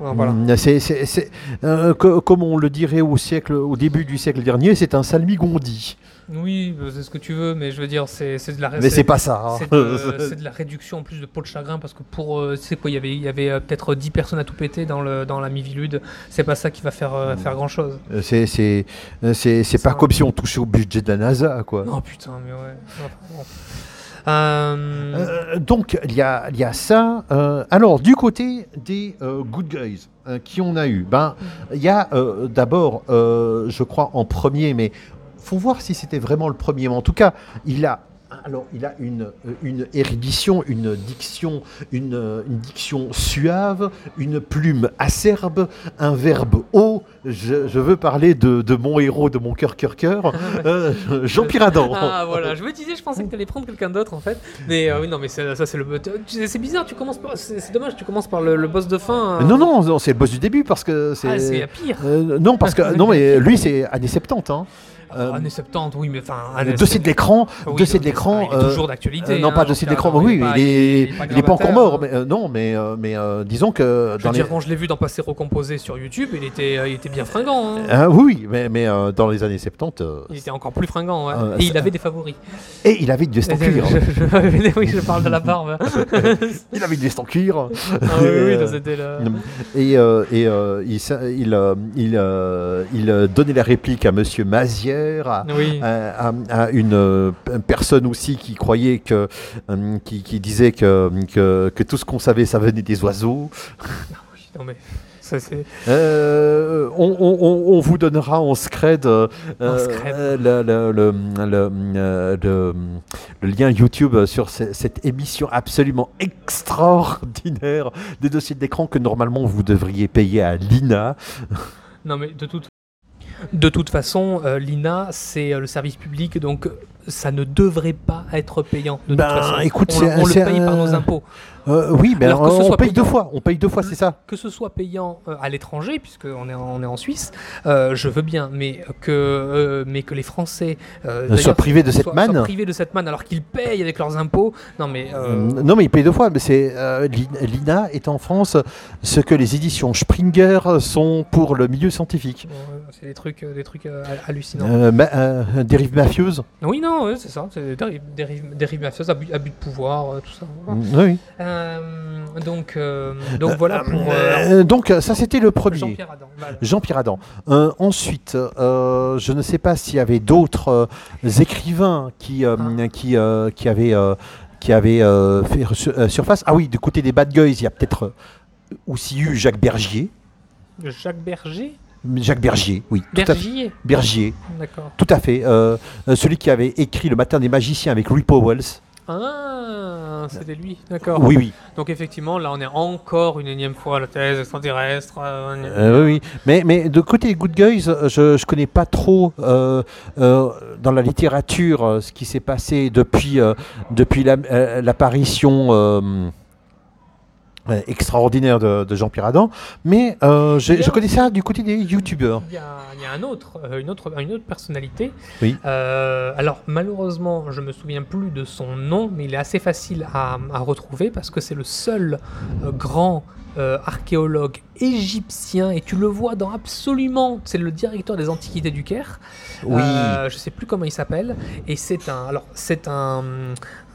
non, voilà. Mm, c'est- euh, co- comme on le dirait au siècle au début du siècle dernier c'est un salmigondi Oui, euh, c'est ce que tu veux, mais je veux dire, c'est de la. mais c'est pas ça hein. C'est de, c'est de la réduction en plus de peau de chagrin parce que pour euh, c'est quoi il y avait il y avait euh, peut-être 10 personnes à tout péter dans le dans la Mivilude c'est pas ça qui va faire euh, faire grand chose Euh, c'est c'est euh, c'est pas comme si on touchait au budget de la NASA quoi non putain mais ouais Enfin, bon. Euh, Euh, donc il y a, y a ça. Euh, alors du côté des good guys qui on a eu, ben il y a d'abord, je crois en premier, mais faut voir si c'était vraiment le premier. Mais en tout cas, il a alors, il a une, euh, une érudition, une diction, une, euh, une diction suave, une plume acerbe, un verbe haut. Je, je veux parler de, de mon héros, de mon cœur, cœur, cœur, euh, Jean-Pierre Adam. ah voilà, je me disais, je pensais que tu allais prendre quelqu'un d'autre en fait. Mais euh, oui, non, mais ça c'est le. C'est bizarre, tu commences par. C'est dommage, tu commences par le, le boss de fin. euh. Non, non, non, c'est le boss du début parce que c'est. Ah, c'est pire. Non, parce que non, mais lui, c'est années 70. Hein. Euh, années 70, oui, mais enfin. dossier de 70, l'écran, oui, dossier de l'écran. Il est euh, toujours d'actualité. non, hein, pas dossier de l'écran. Oui, pas- il est, pas il est pas encore mort. hein. Mais euh, non, mais euh, mais euh, disons que Je dans veux les. dire, quand je l'ai vu dans Passé Recomposé sur YouTube, il était, il était bien fringant. hein. Ah, oui, mais, mais dans les années 70. euh, Il était encore plus fringant. ouais. Et il avait des favoris. Et il avait une veste en cuir. Oui, je parle de la barbe. Il avait une veste en cuir. Ah oui, oui, c'était le. Et, et il, il, il, il, donnait la réplique à Monsieur À, Oui. à, à- à une euh, personne aussi qui croyait que, euh, qui, qui disait que, que, que tout ce qu'on savait, ça venait des oiseaux. Non, mais ça, c'est. Euh, on, on- on- on vous donnera en scred, euh, euh, le, le- euh, lien YouTube sur ce- cette émission absolument extraordinaire des dossiers d'écran que normalement vous devriez payer à l'INA. Non, mais de toute. De toute façon, euh, l'INA, c'est euh, le service public, donc ça ne devrait pas être payant. De Ben, toute façon. écoute, on, le paye par nos impôts. Euh, oui, mais Alors que ce on soit paye payant. deux fois. On paye deux fois, c'est ça. Que ce soit payant euh, à l'étranger, puisqu'on est, en- on est en Suisse, euh, je veux bien, mais que, euh, mais que les Français Soient privés de cette soient- manne. soient privés de cette manne alors qu'ils payent avec leurs impôts. Non, mais. euh, Non, mais il paye deux fois. Mais c'est l'I- l'INA est en France ce que les éditions Springer sont pour le milieu scientifique. C'est des trucs, euh, des trucs euh, hallucinants. Euh, ma- euh, dérive mafieuse. Oui, non, ouais, c'est ça. C'est dérives, dérives mafieuses, abus, abus de pouvoir, euh, tout ça. Voilà. Oui. Euh, donc, euh, donc voilà pour euh, Euh, donc ça c'était le premier. Jean-Pierre Adam. Voilà. Jean-Pierre Adam. Euh, ensuite, euh, je ne sais pas s'il y avait d'autres euh, écrivains qui, euh, Ah. qui, euh, qui avaient, euh, qui avaient euh, fait sur- euh, surface. Ah oui, du côté des Bad Guys, il y a peut-être euh, aussi eu Jacques Bergier. Jacques Berger Jacques Bergier, oui. Tout à fait. Bergier Bergier, D'accord. tout à fait. Euh, euh, celui qui avait écrit Le Matin des Magiciens avec Louis Powells. Ah, c'était lui, d'accord. Oui, oui. Donc effectivement, là, on est encore une énième fois à la thèse extraterrestre. euh, Euh, oui, oui. Mais, mais de côté Good Guys, je ne connais pas trop euh, euh, dans la littérature ce qui s'est passé depuis, depuis la- l'apparition extraordinaire de, de Jean-Pierre Adam. Mais euh, je connais ça du côté des YouTubeurs. Il y a, il y a un autre, euh, une, autre, une autre personnalité. Oui. Euh, alors, malheureusement, je me souviens plus de son nom, mais il est assez facile à, à retrouver parce que c'est le seul euh, grand euh, archéologue égyptien et tu le vois dans absolument. C'est le directeur des Antiquités du Caire. Oui. Euh, je sais plus comment il s'appelle. Et c'est un. Alors, c'est un.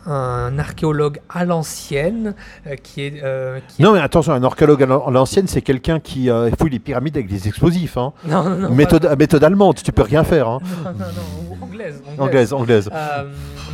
Un archéologue à l'ancienne euh, qui est. euh, qui- Non, mais attention, un archéologue à l'an- à l'ancienne, c'est quelqu'un qui euh, fouille les pyramides avec des explosifs. Hein. Non, non, non, méthode, méthode allemande, tu peux rien faire. Hein. non, non, non, anglaise. anglaise. Anglaise, anglaise.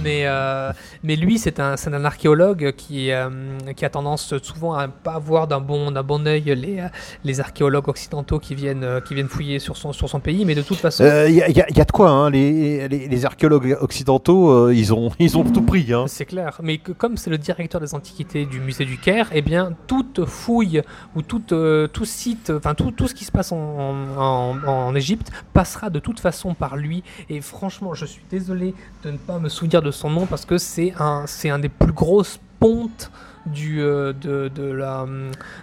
Mais, euh, mais lui, c'est un, un archéologue qui, euh, qui a tendance souvent à pas voir d'un bon, bon œil les, euh, les archéologues occidentaux qui viennent, qui viennent fouiller sur son, sur son pays. Mais de toute façon, Il y, a- y a- y a de quoi, hein. les, les, les archéologues occidentaux, ils, ont, ils ont tout pris. Hein. c'est clair. Mais que, comme c'est le directeur des antiquités du musée du Caire, eh bien, toute fouille ou toute, tout site, enfin tout, tout ce qui se passe en, en, en- en Égypte passera de toute façon par lui. Et franchement, je suis désolé de ne pas me souvenir de son nom parce que c'est un, c'est un des plus grosses pontes du, euh, de, de, la,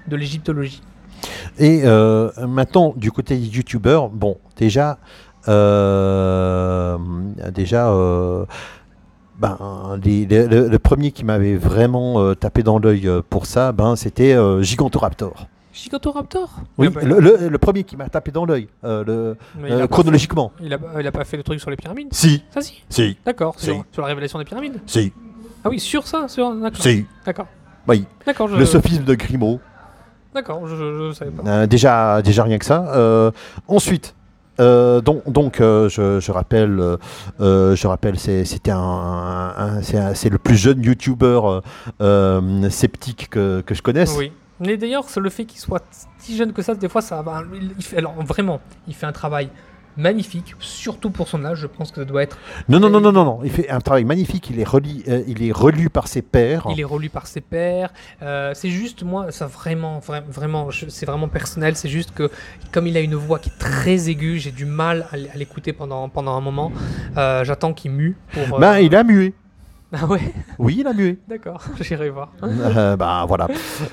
de l'égyptologie. Et euh, maintenant, du côté des youtubeurs, bon, déjà, euh, déjà, ben, les- le, premier qui m'avait vraiment tapé dans l'œil pour ça, ben, c'était Gigantoraptor. Gigantoraptor Oui, Il a pas- le, le- le premier qui m'a tapé dans l'œil, euh, euh, chronologiquement. fait- Il a, il a pas fait le truc sur les pyramides? Si, Ça si? Si, D'accord, Si. sur, sur la révélation des pyramides? Si, Ah oui, sur ça sur... D'accord. si. D'accord. Oui, D'accord, je... le sophisme de Grimaud. D'accord, je, je, je savais pas. Euh, déjà, déjà rien que ça. Euh, ensuite, euh, donc, donc euh, je, je rappelle, euh, je rappelle, c'est- c'était un, un- c'est un- c'est le plus jeune YouTuber euh, euh, sceptique que, que je connaisse. Oui. Mais d'ailleurs, le fait qu'il soit si jeune que ça, des fois, ça va. il- fait, alors vraiment, il fait un travail magnifique, surtout pour son âge. Je pense que ça doit être. Non, non, non, non, non, non. Il fait un travail magnifique. Il est relu, euh, il est relu par ses pairs. Il est relu par ses pairs. Euh, c'est juste moi, ça vraiment, vra- vraiment, c'est vraiment personnel. C'est juste que comme il a une voix qui est très aiguë, j'ai du mal à l'écouter pendant pendant un moment. Euh, J'attends qu'il mue. Pour, euh, Ben, il a mué. Ah ouais, Oui, il a mué. d'accord, j'irai voir. Euh, ben voilà.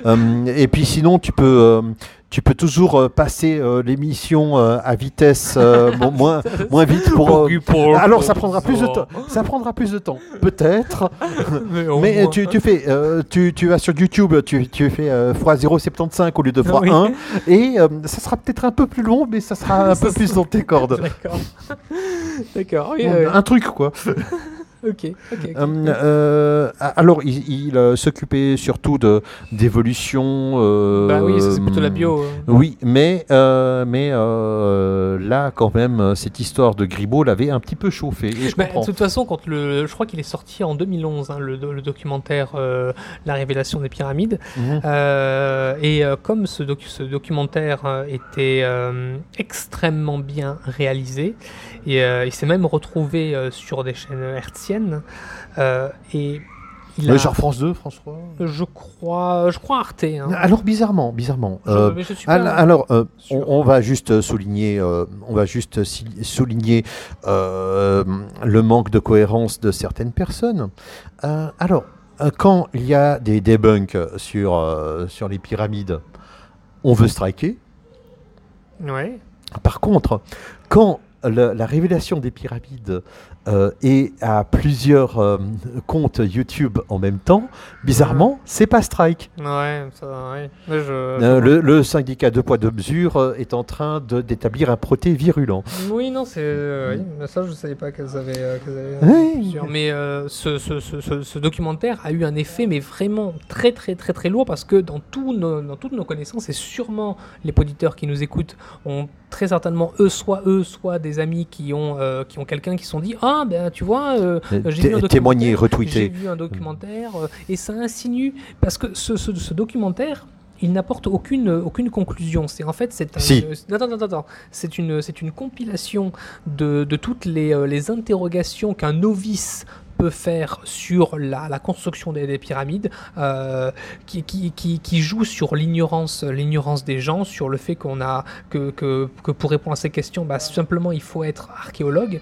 Euh, et puis sinon, tu peux, euh, tu peux toujours euh, passer l'émission à vitesse moins, moins vite pour. Alors ça prendra plus de temps. Ça prendra plus de temps, peut-être. Mais, Mais tu, tu fais, tu, tu vas sur YouTube, tu, tu fais euh, x0,75 au lieu de Ah oui. x1, et euh, ça sera peut-être un peu plus long, mais ça sera un peu plus dans tes cordes. D'accord. D'accord. Oui. Un truc quoi. Ok. Ok. ok. Euh, euh, alors il, il, euh, s'occupait surtout de d'évolution. euh, bah oui, c'est plutôt la bio. euh. Oui, mais, euh, mais euh, là, quand même, cette histoire de Gribaud l'avait un petit peu chauffé. Et je Bah, de toute façon, quand le, je crois qu'il est sorti en 2011, hein, le, le documentaire euh, La révélation des pyramides. Mhm. Euh, et euh, comme ce, docu- ce documentaire était euh, extrêmement bien réalisé, et euh, il s'est même retrouvé euh, sur des chaînes hertziennes. euh, et il a, genre France 2, François je crois, je crois Arte. hein. Alors bizarrement, bizarrement. Je- euh, mais je suis pas al- alors, euh, on, va juste souligner, euh, on va juste souligner le manque de cohérence de certaines personnes. Alors, quand il y a des debunks sur sur les pyramides, on veut striker. Ouais. Par contre, quand le- la révélation des pyramides euh, est à plusieurs euh, comptes YouTube en même temps, bizarrement, c'est pas strike. Ouais, ça, ouais. Mais je- Euh, je- le, le syndicat deux poids deux mesures euh, est en train de- d'établir un proté virulent. Oui, non, c'est. oui, ça, je savais pas qu'elles avaient. Oui. Mais ce, ce- ce- ce- ce documentaire a eu un effet, mais vraiment très, très, très, très lourd parce que dans, nos- dans toutes nos connaissances, et sûrement les auditeurs qui nous écoutent ont très certainement, eux, soit eux, soit des amis qui ont, euh, qui ont quelqu'un qui se sont dit Ah, ben tu vois, euh, j'ai vu un Témoigner, J'ai vu un documentaire euh, et ça insinue parce que ce, ce- ce documentaire. Il n'apporte aucune, aucune conclusion. C'est en fait c'est un- Si. euh, attends, attends, attends. C'est une c'est une compilation de, de toutes les, euh, les interrogations qu'un novice peut faire sur la, la construction des, des pyramides, euh, qui, qui, qui, qui joue sur l'ignorance l'ignorance des gens, sur le fait qu'on a que, que, que pour répondre à ces questions, bah, simplement il faut être archéologue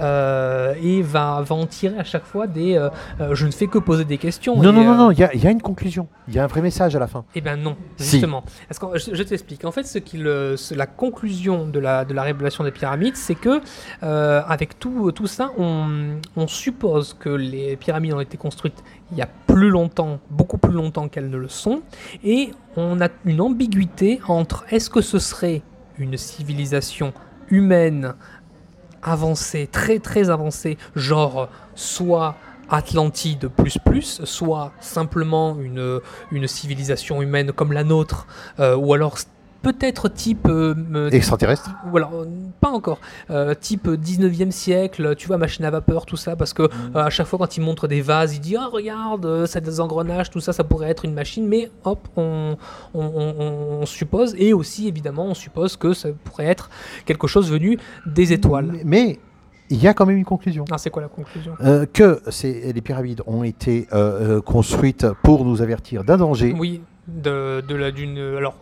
euh, et va, va en tirer à chaque fois des euh, je ne fais que poser des questions. Non, et, non, non, non, il y, a- il y a une conclusion. Il y a un vrai message à la fin. eh ben non, Si. justement. Parce que, je, je t'explique. En fait, ce qui le- ce- la conclusion de la, de la révélation des pyramides, c'est que avec tout, tout ça, on, on suppose que les pyramides ont été construites il y a plus longtemps, beaucoup plus longtemps qu'elles ne le sont, et on a une ambiguïté entre est-ce que ce serait une civilisation humaine avancée, très très avancée, genre soit Atlantide plus plus, soit simplement une, une civilisation humaine comme la nôtre, euh, ou alors peut-être type... euh, euh, Extraterrestre ou alors, pas encore, euh, type 19e siècle, tu vois, machine à vapeur, tout ça, parce que Mm. euh, à chaque fois quand il montre des vases, il dit Ah, regarde, ça a des engrenages, tout ça, ça pourrait être une machine, mais hop, on, on, on- on suppose, et aussi évidemment, on suppose que ça pourrait être quelque chose venu des étoiles. Mais- il y a quand même une conclusion. Ah, c'est quoi la conclusion? Euh, que les pyramides ont été euh, construites pour nous avertir d'un danger, Oui, de, de la d'une. Alors,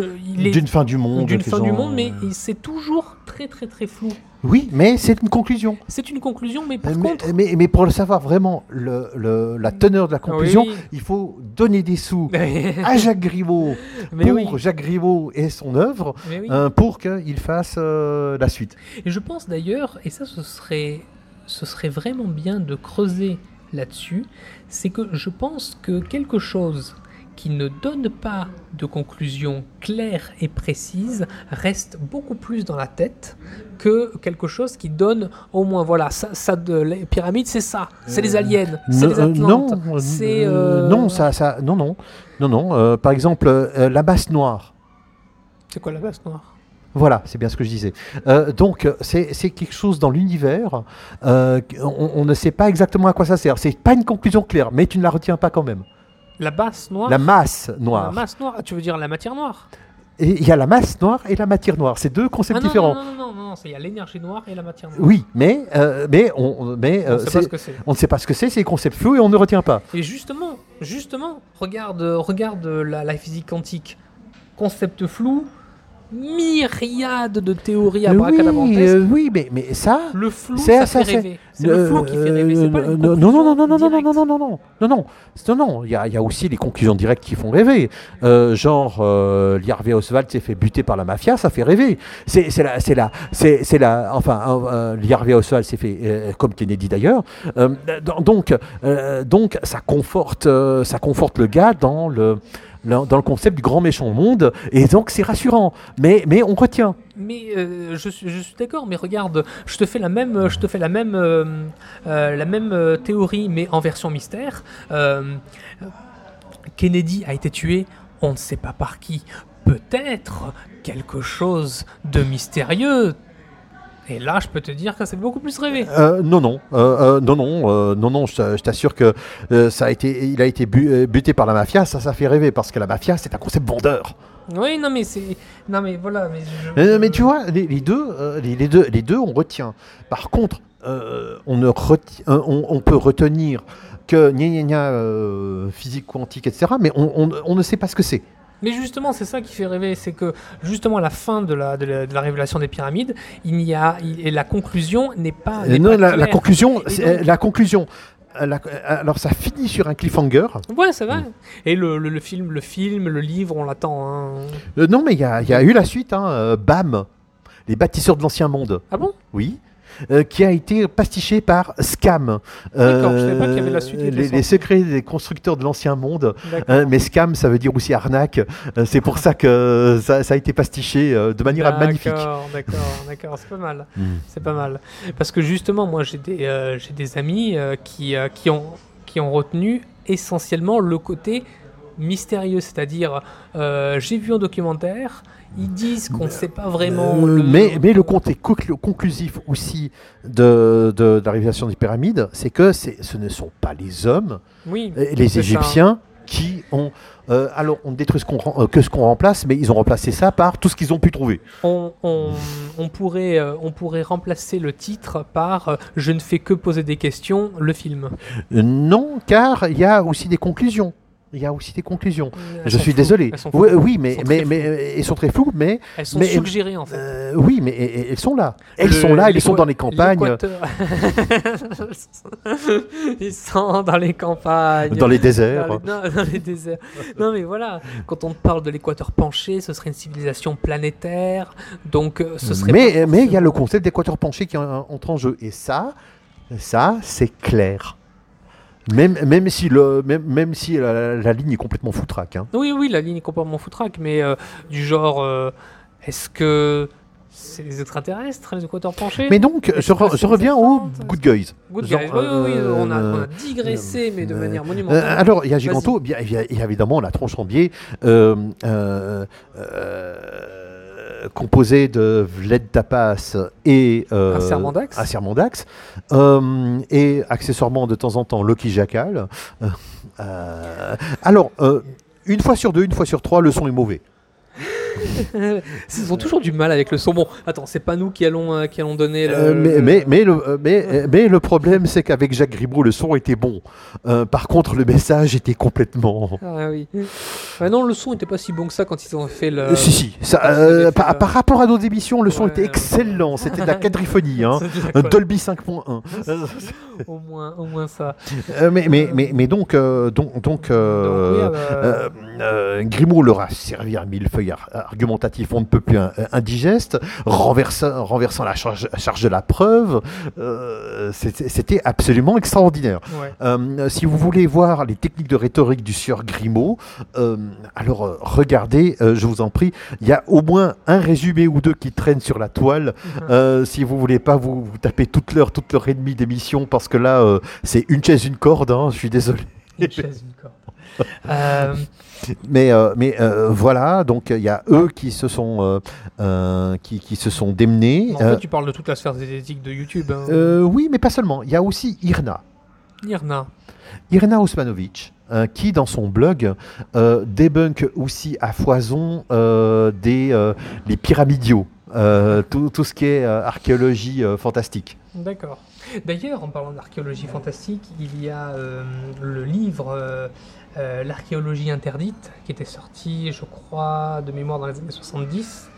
d'une fin du monde. d'une fin du monde, mais il- c'est toujours très très très flou. Oui, mais c'est une conclusion. C'est une conclusion, mais par mais, contre. mais- mais pour le savoir vraiment, le, le- la teneur de la conclusion, Oui. il faut donner des sous à Jacques Griveaux mais pour oui, Jacques Griveaux et son œuvre oui. hein, pour qu'il fasse euh, la suite. Et je pense d'ailleurs, et ça ce serait, ce serait vraiment bien de creuser là-dessus, c'est que je pense que quelque chose qui ne donne pas de conclusion claire et précise reste beaucoup plus dans la tête que quelque chose qui donne au moins voilà ça, ça de les pyramides c'est ça c'est les aliens c'est les Euh, Atlantes non, c'est euh, euh, non, ça, ça, non, non, non, non. euh, par exemple, euh, la masse noire. c'est quoi la base noire? Voilà, c'est bien ce que je disais. Euh, donc, euh, c'est c'est quelque chose dans l'univers. euh, on, on ne sait pas exactement à quoi ça sert. C'est pas une conclusion claire, mais tu ne la retiens pas quand même. La noire La masse La noire. masse noire Ah, tu veux dire la matière noire Et il y a la masse noire et la matière noire. C'est deux concepts ah, non, différents. non non non non, il y a l'énergie noire et la matière noire Oui, mais, euh, mais, on, mais on euh, sait c'est- pas ce que c'est on ne sait pas ce que c'est. C'est des concepts flous et on ne retient pas. Et justement, justement, regarde, regarde la, la physique quantique. Concept flou, myriade de théories oui, abracadabrantesques. euh, oui, mais, mais ça. le flou, ça, ça, fait rêver. C'est le Euh, flou qui fait rêver. C'est pas les euh, non, non, non, non, non, non, non, non, non, non, non, non, non, non, non, il y a, il y a aussi les conclusions directes qui font rêver. Euh, genre, euh, Harvey Oswald s'est fait buter par la mafia, ça fait rêver. C'est la, c'est la, c'est la, enfin, euh, Harvey Oswald s'est fait, euh, comme Kennedy d'ailleurs. Euh, donc, euh, donc, ça conforte, euh, ça conforte le gars dans le, le- dans le concept du grand méchant monde, et donc c'est rassurant. Mais, mais on retient. Mais euh, je suis, d'accord. Mais regarde, je te fais la même, je te fais la même, euh, euh, la même théorie, mais en version mystère. Kennedy a été tué, on ne sait pas par qui. Peut-être quelque chose de mystérieux. Et là, je peux te dire que c'est beaucoup plus rêvé. Euh, non, non, euh, euh, non, non, euh, non, non. Je t'a- je t'assure que ça a été, il a été bu- buté par la mafia. Ça, ça fait rêver parce que la mafia, c'est un concept vendeur. Oui, non, mais c'est. Non, mais voilà. Mais, je- mais tu vois, les, les deux, les, les deux, les deux, on retient. Par contre, on ne reti- on, on peut retenir que gna gna gna, physique quantique, etc. Mais on, on- on ne sait pas ce que c'est. Mais justement, c'est ça qui fait rêver, c'est que justement à la fin de la, de la, de la révélation des pyramides, il n'y a il- et la conclusion n'est pas. Euh, n'est non, pas la, conclusion, donc- la conclusion. euh, euh, alors ça finit sur un cliffhanger. Ouais, c'est Mm. vrai. Et le, le, le film, le film, le livre, on l'attend. hein. Euh, non, mais il y a, il y a eu la suite. Hein, euh, Bam, les bâtisseurs de l'ancien monde. Ah bon? Oui. Euh, qui a été pastiché par Scam. D'accord, je savais pas qu'il y avait la suite était les, secrets des constructeurs de l'ancien monde. Euh, mais Scam, ça veut dire aussi arnaque. Euh, c'est pour ça que ça, ça a été pastiché euh, de manière magnifique. D'accord, d'accord, d'accord, c'est pas mal. C'est pas mal. Parce que justement, moi, j'ai des, euh, j'ai des amis euh, qui, euh, qui, ont, qui ont retenu essentiellement le côté mystérieux. C'est-à-dire, euh, j'ai vu un documentaire, ils disent qu'on ne sait pas vraiment. Euh, le- mais, mais le compte est conclu- conclusif aussi de, de, de la révélation des pyramides, c'est que ce ne sont pas les hommes, Oui, les ça. Égyptiens, qui ont... euh, alors, on ne détruit ce euh, que ce qu'on remplace, mais ils ont remplacé ça par tout ce qu'ils ont pu trouver. On, on- on pourrait, euh, on pourrait remplacer le titre par Je ne fais que poser des questions, le film. Non, car il y a aussi des conclusions. Il y a aussi des conclusions. Elles Je suis floues. désolé. Elles Oui, floues. oui, mais, Elles sont mais, très mais euh, ils sont très flous, mais Elles sont mais- suggérées en fait. euh, oui, mais elles sont là. Elles Le- sont là, elles sont dans les campagnes. Ils sont dans les campagnes. dans les déserts. Dans les, non, dans les déserts. Non, mais voilà, quand on parle de l'équateur penché, ce serait une civilisation planétaire. Donc, euh, ce serait. Mais mais il y a le concept d'équateur penché qui en- entre en jeu. Et ça, ça c'est clair. Même, même si, le, même, même si la, la ligne est complètement foutraque. hein. Oui, oui, la ligne est complètement foutraque, mais euh, du genre, euh, est-ce que C'est les extraterrestres, les équateurs penchés? Mais donc, je, re- je reviens aux Good Guys. Good Genre, guys. Oui, oui, oui, euh, on, a, on a euh, digressé, mais de euh, manière Euh, monumentale. alors, il y a. Giganto, il y a évidemment la tronche en biais, composée de Vled Tapas et euh, Un serment d'Axe. un serment d'Axe, euh, et accessoirement de temps en temps Loki Jackal. Euh, euh, alors, euh, une fois sur deux, une fois sur trois, le son est mauvais. Ils ont toujours du mal avec le son. Bon, attends, c'est pas nous qui allons, euh, qui allons donner le. Euh, mais, le- mais, mais, le, euh, mais, mais le problème, c'est qu'avec Jacques Grimaud, le son était bon. Euh, par contre, le message était complètement. Ah oui. Ah non, le son était pas si bon que ça quand ils ont fait le. Si, si. Ça, fait par, le- par rapport à nos émissions, le son Ouais, était excellent. C'était de la quadriphonie. Hein. Un. Dolby 5.1. Euh, au moins, au moins ça. mais, mais, mais, mais donc, donc, donc, Donc, oui, euh, euh, euh, Grimaud leur a servi un millefeuille ar- argumentatif on ne peut plus in- indigeste, renversant, renversant la charge, charge de la preuve. Euh, C'était absolument extraordinaire. ouais. Euh, si vous voulez voir les techniques de rhétorique du sieur Grimaud, euh, alors euh, regardez, euh, je vous en prie, il y a au moins un résumé ou deux qui traînent sur la toile. Mhm. Euh, si vous voulez pas vous, vous taper toute l'heure, toute l'heure et demie d'émission, parce que là, euh, c'est une chaise, une corde, hein, je suis désolé. Une chaise, une corde. Euh, Mais, euh, mais euh, voilà, donc il y a eux qui se sont, qui, qui se sont démenés. en fait, tu parles de toute la sphère zététique de YouTube. Hein. oui, mais pas seulement. Il y a aussi Irna. Irna. Irina Osmanovic, euh, qui dans son blog euh, débunk aussi à foison euh, des, les pyramidiaux, tout, tout ce qui est archéologie fantastique. D'accord. D'ailleurs, en parlant d'archéologie fantastique, il y a le livre euh, L'archéologie interdite, qui était sorti, je crois, de mémoire dans les années 70,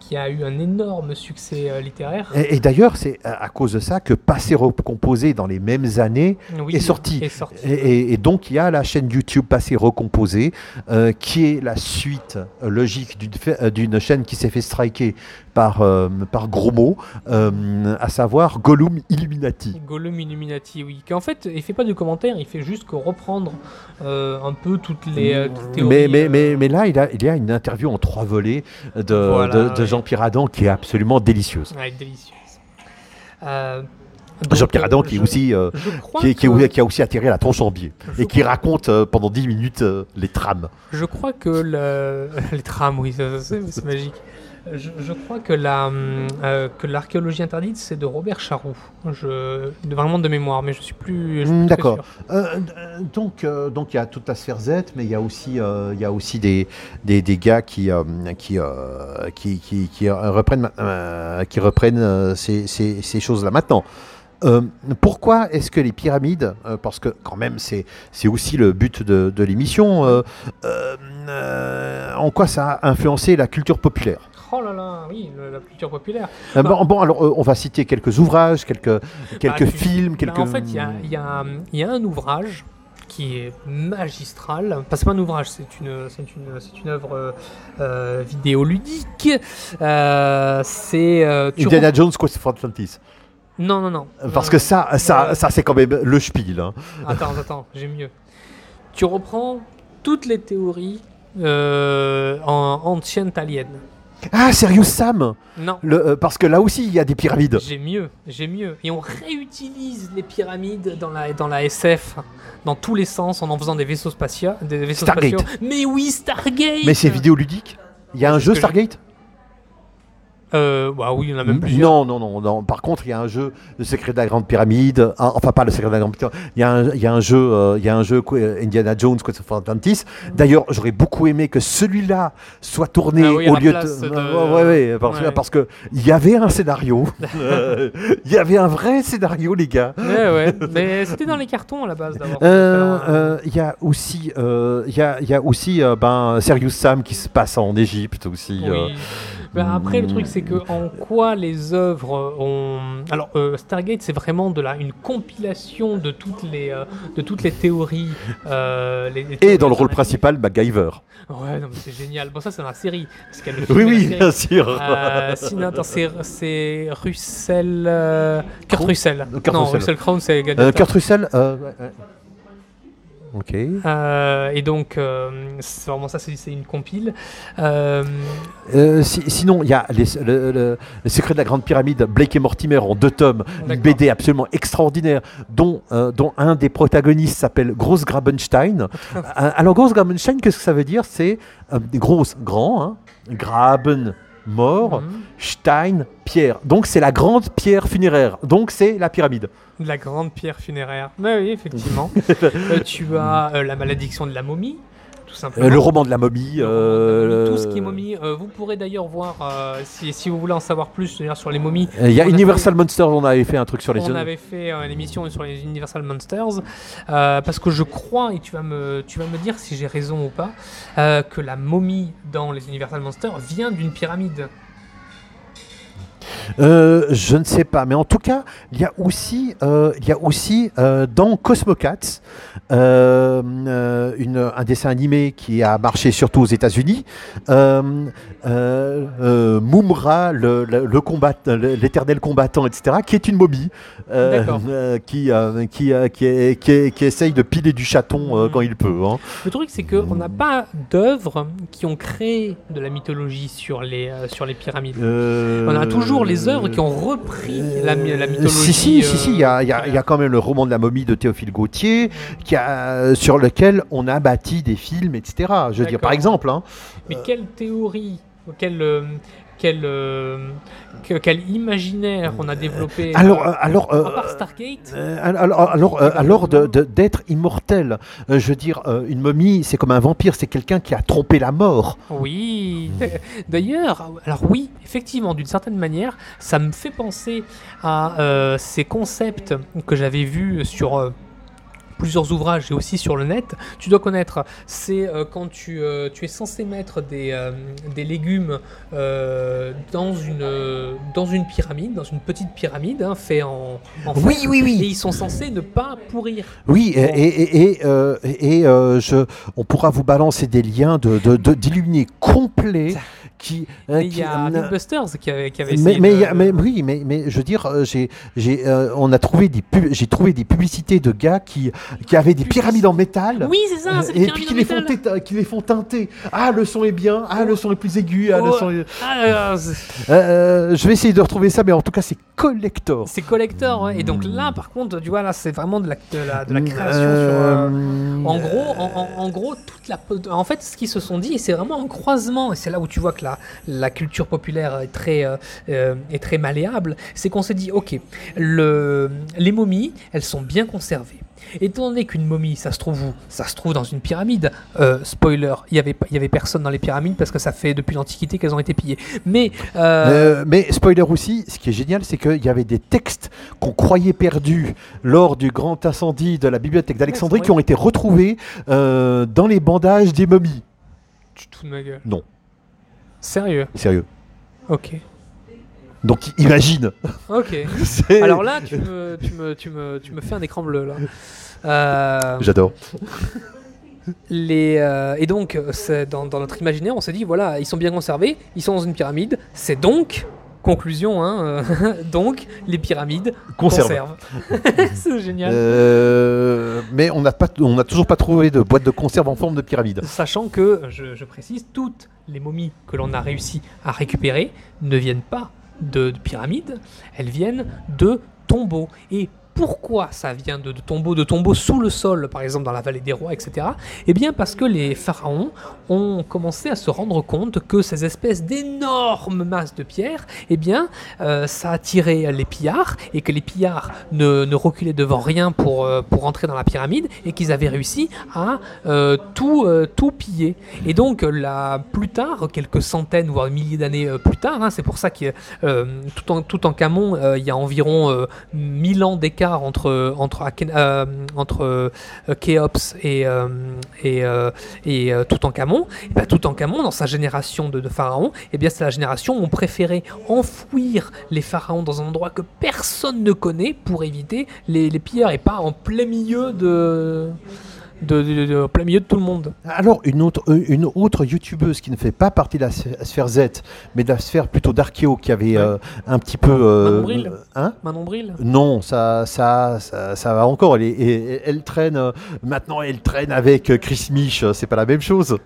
qui a eu un énorme succès euh, littéraire. Et, et d'ailleurs, c'est à à cause de ça que Passé recomposé dans les mêmes années Oui, est sorti. Est sorti. Et, donc, il y a la chaîne YouTube Passé Recomposé, euh, qui est la suite logique d'une chaîne qui s'est fait striker par, euh, par gros mots, euh, à savoir Gollum Illuminati. Gollum Illuminati, oui. Qui en fait, il fait pas de commentaires, il fait juste que reprendre euh, un peu toutes les toutes les théories. Mais, mais, mais, mais là, il, a, il y a une interview en trois volets de, Voilà, de, de ouais. Jean-Pierre Adam qui est absolument délicieuse. ouais, délicieuse. Euh, Jean-Pierre Adam qui, est je- aussi, euh, qui, qui est- que- qui a aussi atterri à la tronche en biais je et qui crois- raconte euh, pendant 10 minutes les trames. Je crois que le... les trams, oui, c'est magique. Je, je crois que la euh, que l'archéologie interdite, c'est de Robert Charroux. Je de- vraiment de mémoire, mais je suis plus. d'accord. Euh, euh, donc, euh, donc il y a toute la sphère Z, mais il y a aussi, il y a aussi des, des, des gars qui, qui, qui, qui, qui, reprennent, qui reprennent ces, ces, ces choses-là maintenant. Euh, pourquoi est-ce que les pyramides, euh, parce que quand même c'est c'est aussi le but de, de l'émission, euh, en quoi ça a influencé la culture populaire? Oh là là, oui, le- la culture populaire. Euh, Bah- bon, bon, alors euh, on va citer quelques ouvrages, quelques, quelques Bah, tu- films, Bah, quelques. en fait, il y y y a un ouvrage qui est magistral. Enfin, c'est pas un ouvrage, c'est une, c'est une, c'est une œuvre euh, euh, vidéoludique. C'est. Indiana Jones Quest for Atlantis. Non, non, non. Parce Non, que non. ça, ça, ça c'est quand même le spiel. hein. Attends, attends, j'ai mieux. Tu reprends toutes les théories euh, en ancienne italienne. Ah, Serious Sam Non. le, euh, Parce que là aussi, il y a des pyramides. J'ai mieux, j'ai mieux. Et on réutilise les pyramides dans la, dans la SF, dans tous les sens, en en faisant des vaisseaux spatiaux. Des vaisseaux Stargate. spatiaux. Mais oui, Stargate Mais c'est vidéoludique Il y a un jeu Stargate Euh, bah oui, il y en a même plusieurs. Non, non, non, non. Par contre, il y a un jeu, Le Secret de la Grande Pyramide. Ah, enfin, pas Le Secret de la Grande Pyramide. Il y a un, il y a un jeu, euh, il y a un jeu Indiana Jones, Quest for Atlantis. D'ailleurs, j'aurais beaucoup aimé que celui-là soit tourné Ah oui, au lieu place de- Ouais, ouais, parce, Ouais. parce que il y avait un scénario. Il y avait un vrai scénario, les gars. Mais c'était dans les cartons à la base d'abord. Euh, euh, Il y a aussi, il y a, y a aussi ben, Serious Sam qui se passe en Égypte aussi. Oui. Bah, après, le truc, c'est que en quoi les œuvres ont. Alors, euh, Stargate, c'est vraiment de la, une compilation de toutes les, euh, de toutes les théories. euh, les- les Et dans le rôle principal, MacGyver. Ouais, non, mais c'est génial. Bon, ça, c'est dans la série. Parce Oui, oui, bien sûr. Sinon, attends, c'est, Russell. Kurt Russell. Kurt non, Russell. Crowe, c'est. Kurt Russell. Ok. Euh, et donc, euh, c'est vraiment ça, c'est une compile. Euh, si- sinon, il y a les, le, le- le secret de la Grande Pyramide, Blake et Mortimer en deux tomes, une. BD absolument extraordinaire, dont, dont un des protagonistes s'appelle Gross Grabenstein. Alors, Gross Grabenstein, qu'est-ce que ça veut dire? C'est grosse, grand, hein, Graben, mort, mhm. Stein, pierre. Donc, c'est la grande pierre funéraire. Donc, c'est la pyramide. de la grande pierre funéraire. Mais oui, effectivement. Euh, tu as euh, la malédiction de la momie, simplement. Euh, le roman de la momie. Le euh, tout ce qui est momie. Euh, vous pourrez d'ailleurs voir, si, si vous voulez en savoir plus sur les momies, Il y a Universal Monsters, on avait fait un truc sur les on avait fait une émission sur les Universal Monsters, parce que je crois, et tu vas me, tu vas me dire si j'ai raison ou pas, que la momie dans les Universal Monsters vient d'une pyramide. Euh, je ne sais pas, mais en tout cas, il y a aussi, euh, il y a aussi euh, dans Cosmocats une- un dessin animé qui a marché surtout aux États-Unis. Mumra, le, le, le combat, l'éternel combattant, etc., qui est une momie, qui, qui, qui, est- qui, est- qui essaye de piler du chaton Mhm. quand il peut. hein. Le truc, c'est qu'on n'a pas d'œuvres qui ont créé de la mythologie sur les, sur les pyramides. On a toujours les œuvres qui ont repris la, la mythologie. Si, si, si, euh, si, il y, a- il y a- il y a quand même le roman de la momie de Théophile Gautier, qui a, sur lequel on a bâti des films, etc. Je veux dire, par exemple, hein, Mais quelle théorie, quel, euh, quel, euh, que- quel imaginaire on a développé alors, euh, euh, alors, euh, à part Stargate? euh, alors, alors, euh, alors d'être immortel, euh, je veux dire, euh, une momie, c'est comme un vampire, c'est quelqu'un qui a trompé la mort. Oui. D'ailleurs, alors oui, effectivement, d'une certaine manière, ça me fait penser à euh, ces concepts que j'avais vus sur euh, plusieurs ouvrages et aussi sur le net. Tu dois connaître, c'est euh, quand tu, euh, tu es censé mettre des, euh, des légumes dans, une, dans une pyramide, dans une petite pyramide, hein, fait en, en fer. Oui, oui, Et oui. ils sont censés ne pas pourrir. Oui, et, et, et, je, on pourra vous balancer des liens de, de, de- d'illuminés complets qui. euh, Et il y a Mythbusters qui avait, qui avait mais, essayé mais, de- il y a- mais oui, mais, mais je veux dire, euh, j'ai, j'ai, euh, on a trouvé des j'ai trouvé des publicités de gars qui, qui avaient des pyramides en métal. Oui, c'est ça, c'est et puis qui les, font qui les font teinter. Ah, le son est bien. Ah, le son est plus aigu. Ah, le Oh. son est- Ah, euh, je vais essayer de retrouver ça, mais en tout cas, c'est collector. c'est collector, ouais. et donc là, par contre, tu vois, là, c'est vraiment de la, de la, de la création euh, En gros, en, en- en gros, toute la, en fait, ce qu'ils se sont dit, c'est vraiment un croisement, et c'est là où tu vois que la, la culture populaire est très, euh, euh, est très malléable, c'est qu'on s'est dit, ok, le, les momies, elles sont bien conservées. Étant donné qu'une momie, ça se trouve où? Ça se trouve dans une pyramide. Euh, spoiler, il y avait, y avait personne dans les pyramides parce que ça fait depuis l'Antiquité qu'elles ont été pillées. Mais euh, Euh, mais spoiler aussi, ce qui est génial, c'est qu'il y avait des textes qu'on croyait perdus lors du grand incendie de la bibliothèque d'Alexandrie Ouais, qui ont été retrouvés dans les bandages des momies. tu te fous de ma gueule. Non. Sérieux Sérieux. Ok. Donc imagine. Ok. Alors là, tu me, tu me, tu me, tu me fais un écran bleu là. Euh, J'adore. les, euh, et donc, dans, dans notre imaginaire, on s'est dit voilà, ils sont bien conservés, ils sont dans une pyramide. C'est donc, conclusion, hein, euh, donc les pyramides Conserve. conservent. c'est génial. Euh, mais on n'a pas, on n'a toujours pas trouvé de boîte de conserve en forme de pyramide. Sachant que, je, je précise, toutes les momies que l'on a réussi à récupérer ne viennent pas de, de pyramides, elles viennent de tombeaux. Et pourquoi ça vient de, tombeaux, de tombeaux sous le sol, par exemple dans la vallée des rois, etc. Eh bien parce que les pharaons ont commencé à se rendre compte que ces espèces d'énormes masses de pierres, eh bien, euh, ça attirait les pillards et que les pillards ne, reculaient devant rien pour, euh, pour entrer dans la pyramide et qu'ils avaient réussi à euh, tout, tout piller. Et donc, là, plus tard, quelques centaines voire milliers d'années plus tard, hein, c'est pour ça que tout, en, tout en Camon, il y a environ euh, 1000 ans d'écart entre, entre, euh, entre euh, et, euh, et, et Toutankhamon. Et ben, Toutankhamon, dans sa génération de, pharaons, eh bien, c'est la génération où on préférait enfouir les pharaons dans un endroit que personne ne connaît pour éviter les pilleurs et pas en plein milieu de de, de- de- en plein milieu de tout le monde. Alors, une autre, euh, une autre youtubeuse qui ne fait pas partie de la sphère Z, mais de la sphère plutôt d'Archéo, qui avait Ouais. euh, un petit peu. euh, Manon Bril hein? Manon Bril non, ça, ça, ça, ça va encore. Elle, est- elle- traîne maintenant. Elle traîne avec Chris Mich. C'est pas la même chose.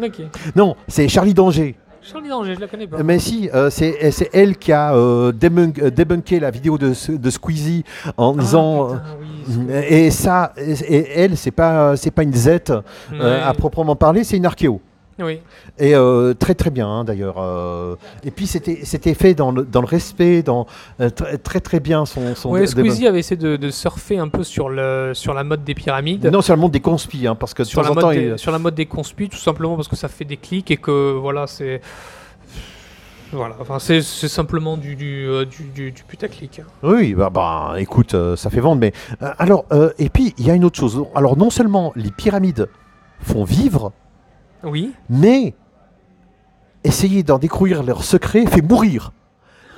Ok. Non, c'est Charlie Danger. Charlie Danger, je la connais pas. Mais si, euh, c'est c'est elle qui a euh, débunk- euh, débunké la vidéo de, de Squeezie en Ah, disant. putain, oui, euh, et ça, et, et elle, c'est pas, c'est pas une Z euh, à proprement parler, c'est une archéo. Oui. Et euh, très très bien hein, d'ailleurs. euh, et puis c'était c'était fait dans le, dans le respect, dans euh, très très bien son. son Ouais, Squeezie avait essayé de, de surfer un peu sur, le, sur la mode des pyramides. Non, sur le monde des conspis, hein, parce que sur, la mode temps, des, il- sur la mode des conspis, tout simplement parce que ça fait des clics et que voilà, c'est. Voilà, enfin, c'est simplement du, du, du, putaclic. hein. Oui, bah, bah, écoute, ça fait vendre, mais alors et puis il y a une autre chose. Alors non seulement les pyramides font vivre, Oui. mais essayer d'en découvrir leurs secrets fait mourir.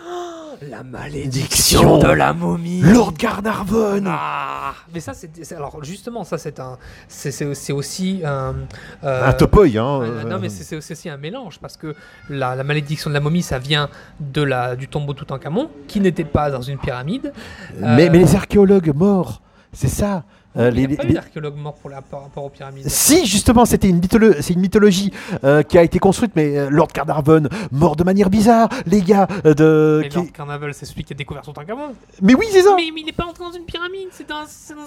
La malédiction de la momie. Lord Carnarvon. Ah Mais ça, c'est alors justement, ça c'est un, c'est- aussi un. euh, Un topoï, hein. euh, non, mais c'est aussi un mélange parce que la, la malédiction de la momie, ça vient de la du tombeau Toutankhamon, qui n'était pas dans une pyramide. mais, euh, mais les archéologues morts, c'est ça. Euh, Il n'y les- pas les- eu d'archéologue mort pour la, par rapport aux pyramides. Si, justement, c'était une, c'est une mythologie euh, qui a été construite, mais euh, Lord Carnarvon, mort de manière bizarre, les gars, de... Mais qui- Lord Carnaval, c'est celui qui a découvert Toutankhamon. Mais oui, c'est ça Mais, mais il n'est pas entré dans une pyramide, c'est dans,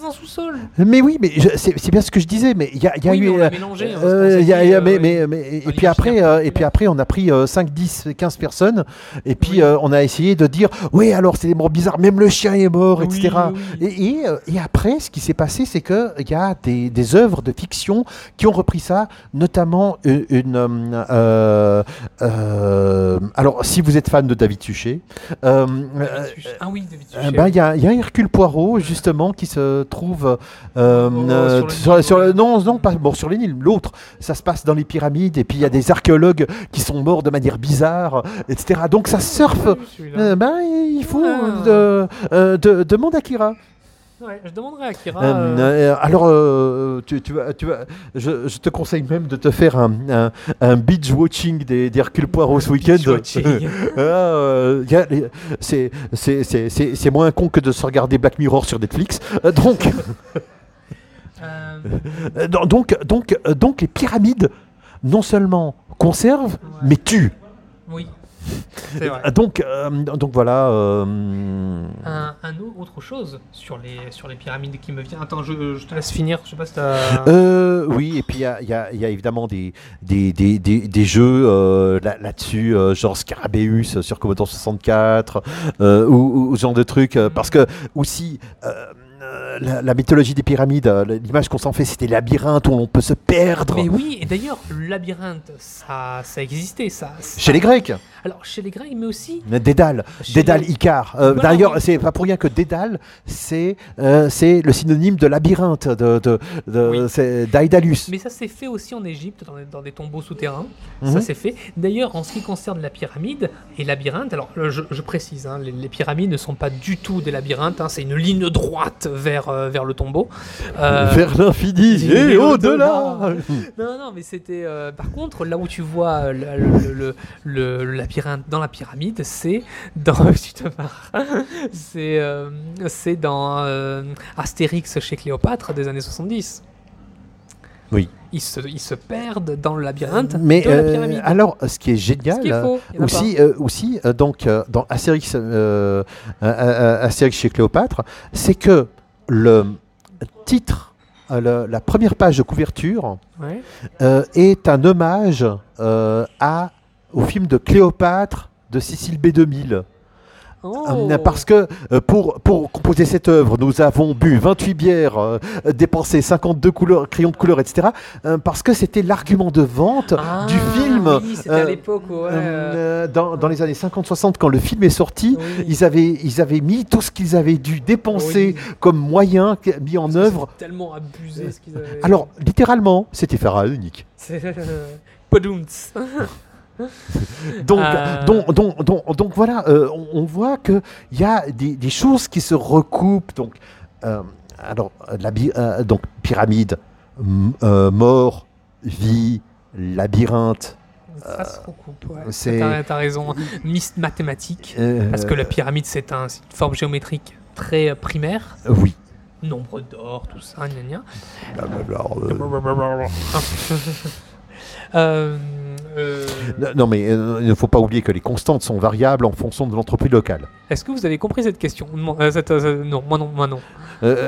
un sous-sol. Mais oui, mais c'est bien ce que je disais, mais il y a, y a Oui, mais eu... on euh, mélangé, hein, a- mais, mais- mais- et, puis après, et puis après, on a pris euh, 5, 10, 15 personnes, et puis Oui. on a essayé de dire, oui, alors c'est des morts bizarres, même le chien est mort, Oui, etc. Et, et, et après, ce qui s'est passé, c'est qu'il y a des, des œuvres de fiction qui ont repris ça, notamment une. une, euh, euh, alors, si vous êtes fan de David Suchet, euh, euh, ah oui, David euh, Suchet. ben, il y, a y a Hercule Poirot justement qui se trouve euh, Oh, euh, sur le- non non pas bon sur les Nils l'autre. Ça se passe dans les pyramides et puis il y a des archéologues qui sont morts de manière bizarre etc donc ça surfe. Ah euh, ben, il faut euh, de, euh, de- demande Akira Ouais, je demanderai à Kira. euh, euh, euh, alors, euh, tu, tu vas, tu vas, je, je te conseille même de te faire un, un, un binge watching des, des Hercule Poirot ce week-end. Ah, c'est- moins con que de se regarder Black Mirror sur Netflix. Donc, donc, donc, donc, les pyramides, non seulement conservent, Ouais. mais tuent. oui, vrai. Euh, Donc, euh, donc voilà. euh, Un, un au- autre chose sur les, sur les pyramides qui me vient. Attends, je, je te laisse finir. Je sais pas si. Euh, oui, et puis il y a, il y a- y a évidemment des, des, des, des, des jeux euh, là- là-dessus, euh, genre Scarabeus sur Commodore 64, euh, ou, ou ce genre de trucs, parce que aussi. Euh, la, la mythologie des pyramides, euh, l'image qu'on s'en fait, c'était labyrinthe où on peut se perdre. Mais oui, et d'ailleurs, le labyrinthe, ça, ça existait, ça. ça- Chez les Grecs, Alors, chez les Grecs, mais aussi. Dédale, Dédale les- Icare. Euh, Voilà, D'ailleurs, oui. c'est pas pour rien que Dédale, c'est euh, c'est le synonyme de labyrinthe, de, de, de- Oui. c'est d'Aïdalus. Mais ça s'est fait aussi en Égypte, dans, des- dans des tombeaux souterrains. Mhm. Ça s'est fait. D'ailleurs, en ce qui concerne la pyramide et labyrinthe, alors je, je précise, hein, les, les pyramides ne sont pas du tout des labyrinthes, hein, c'est une ligne droite vers, euh, vers le tombeau. Euh, Vers l'infini et au-delà. Non, non, mais c'était. euh, par contre, là où tu vois le, le- dans la pyramide, c'est dans. tu te marres. c'est dans Astérix chez Cléopâtre des années 70. Oui. Ils se, ils se perdent dans le labyrinthe Mais de la euh, pyramide. alors, ce qui est génial, qui est faux, aussi, euh, aussi euh, donc dans Astérix, Astérix chez Cléopâtre, c'est que le titre, euh, le- la première page de couverture. Ouais. euh, est un hommage euh, à, au film de Cléopâtre de Cécile B2000. Oh. Euh, Parce que euh, pour, pour composer cette œuvre, nous avons bu 28 bières, euh, dépensé 52 couleurs, crayons de couleur, etc. euh, parce que c'était l'argument de vente Ah, du film. Oui, c'était à euh, l'époque, ouais. dans, dans les années 50-60, quand le film est sorti, oui. ils avaient, ils avaient mis tout ce qu'ils avaient dû dépenser Oui. comme moyen mis en œuvre. Tellement abusé ce qu'ils avaient. Alors, littéralement, c'était. C'est. euh, Padoumts. Donc, Euh. donc, donc, donc, donc voilà, euh, on, on voit qu'il y a des, des choses qui se recoupent. Donc, euh, alors, la euh, donc pyramide, euh, mort, vie, labyrinthe. Ça se recoupe, ouais. c'est- T'as t'as raison. Mys- mathématique. euh, Parce que la pyramide, c'est un, c'est une forme géométrique très primaire. Oui. Nombre d'or, tout ça, gna gna. Blablabla, euh, Euh, Non, mais euh, il ne faut pas oublier que les constantes sont variables en fonction de l'entreprise locale. Est-ce que vous avez compris cette question? Non, cette- non, moi non, moi non.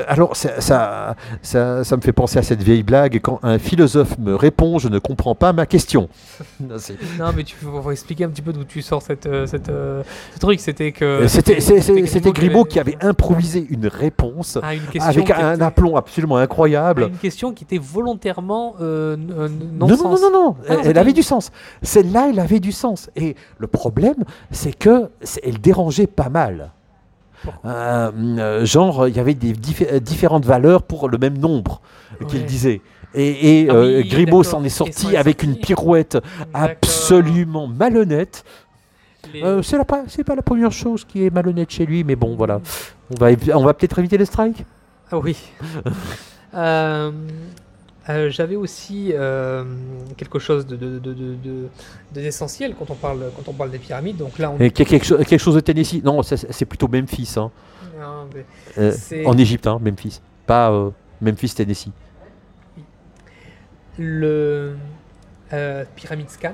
Alors, ça, ça, ça, ça me fait penser à cette vieille blague. Quand un philosophe me répond, je ne comprends pas ma question. Non, mais tu faut, expliquer un petit peu d'où tu sors cette, cette, ce truc. C'était que. C'était c'était Grimaud qui avait- improvisé une réponse Ah, une avec un aplomb absolument ah, incroyable. Une question qui était volontairement non, non, non, non, Ah, elle, avait du sens. Celle-là, elle avait du sens. Et le problème, c'est que elle dérangeait pas mal. Euh, euh, genre, il y avait des euh, différentes valeurs pour le même nombre qu'il disait. Et, et, Ah euh, Grimaud s'en est sorti avec sorti. une pirouette absolument malhonnête. Les- Euh, c'est pas, la première chose qui est malhonnête chez lui, mais bon, voilà. On va, évi- on va peut-être éviter les strikes. Ah oui. Euh, euh, J'avais aussi euh, quelque chose de, de, de, d'essentiel quand on parle quand on parle des pyramides. Donc là, on Et quelque, chose- quelque chose de Tennessee. Non, c'est plutôt Memphis. hein. Non, Euh, en Égypte, hein, Memphis. Pas Memphis, Tennessee. le euh, Pyramid Scan.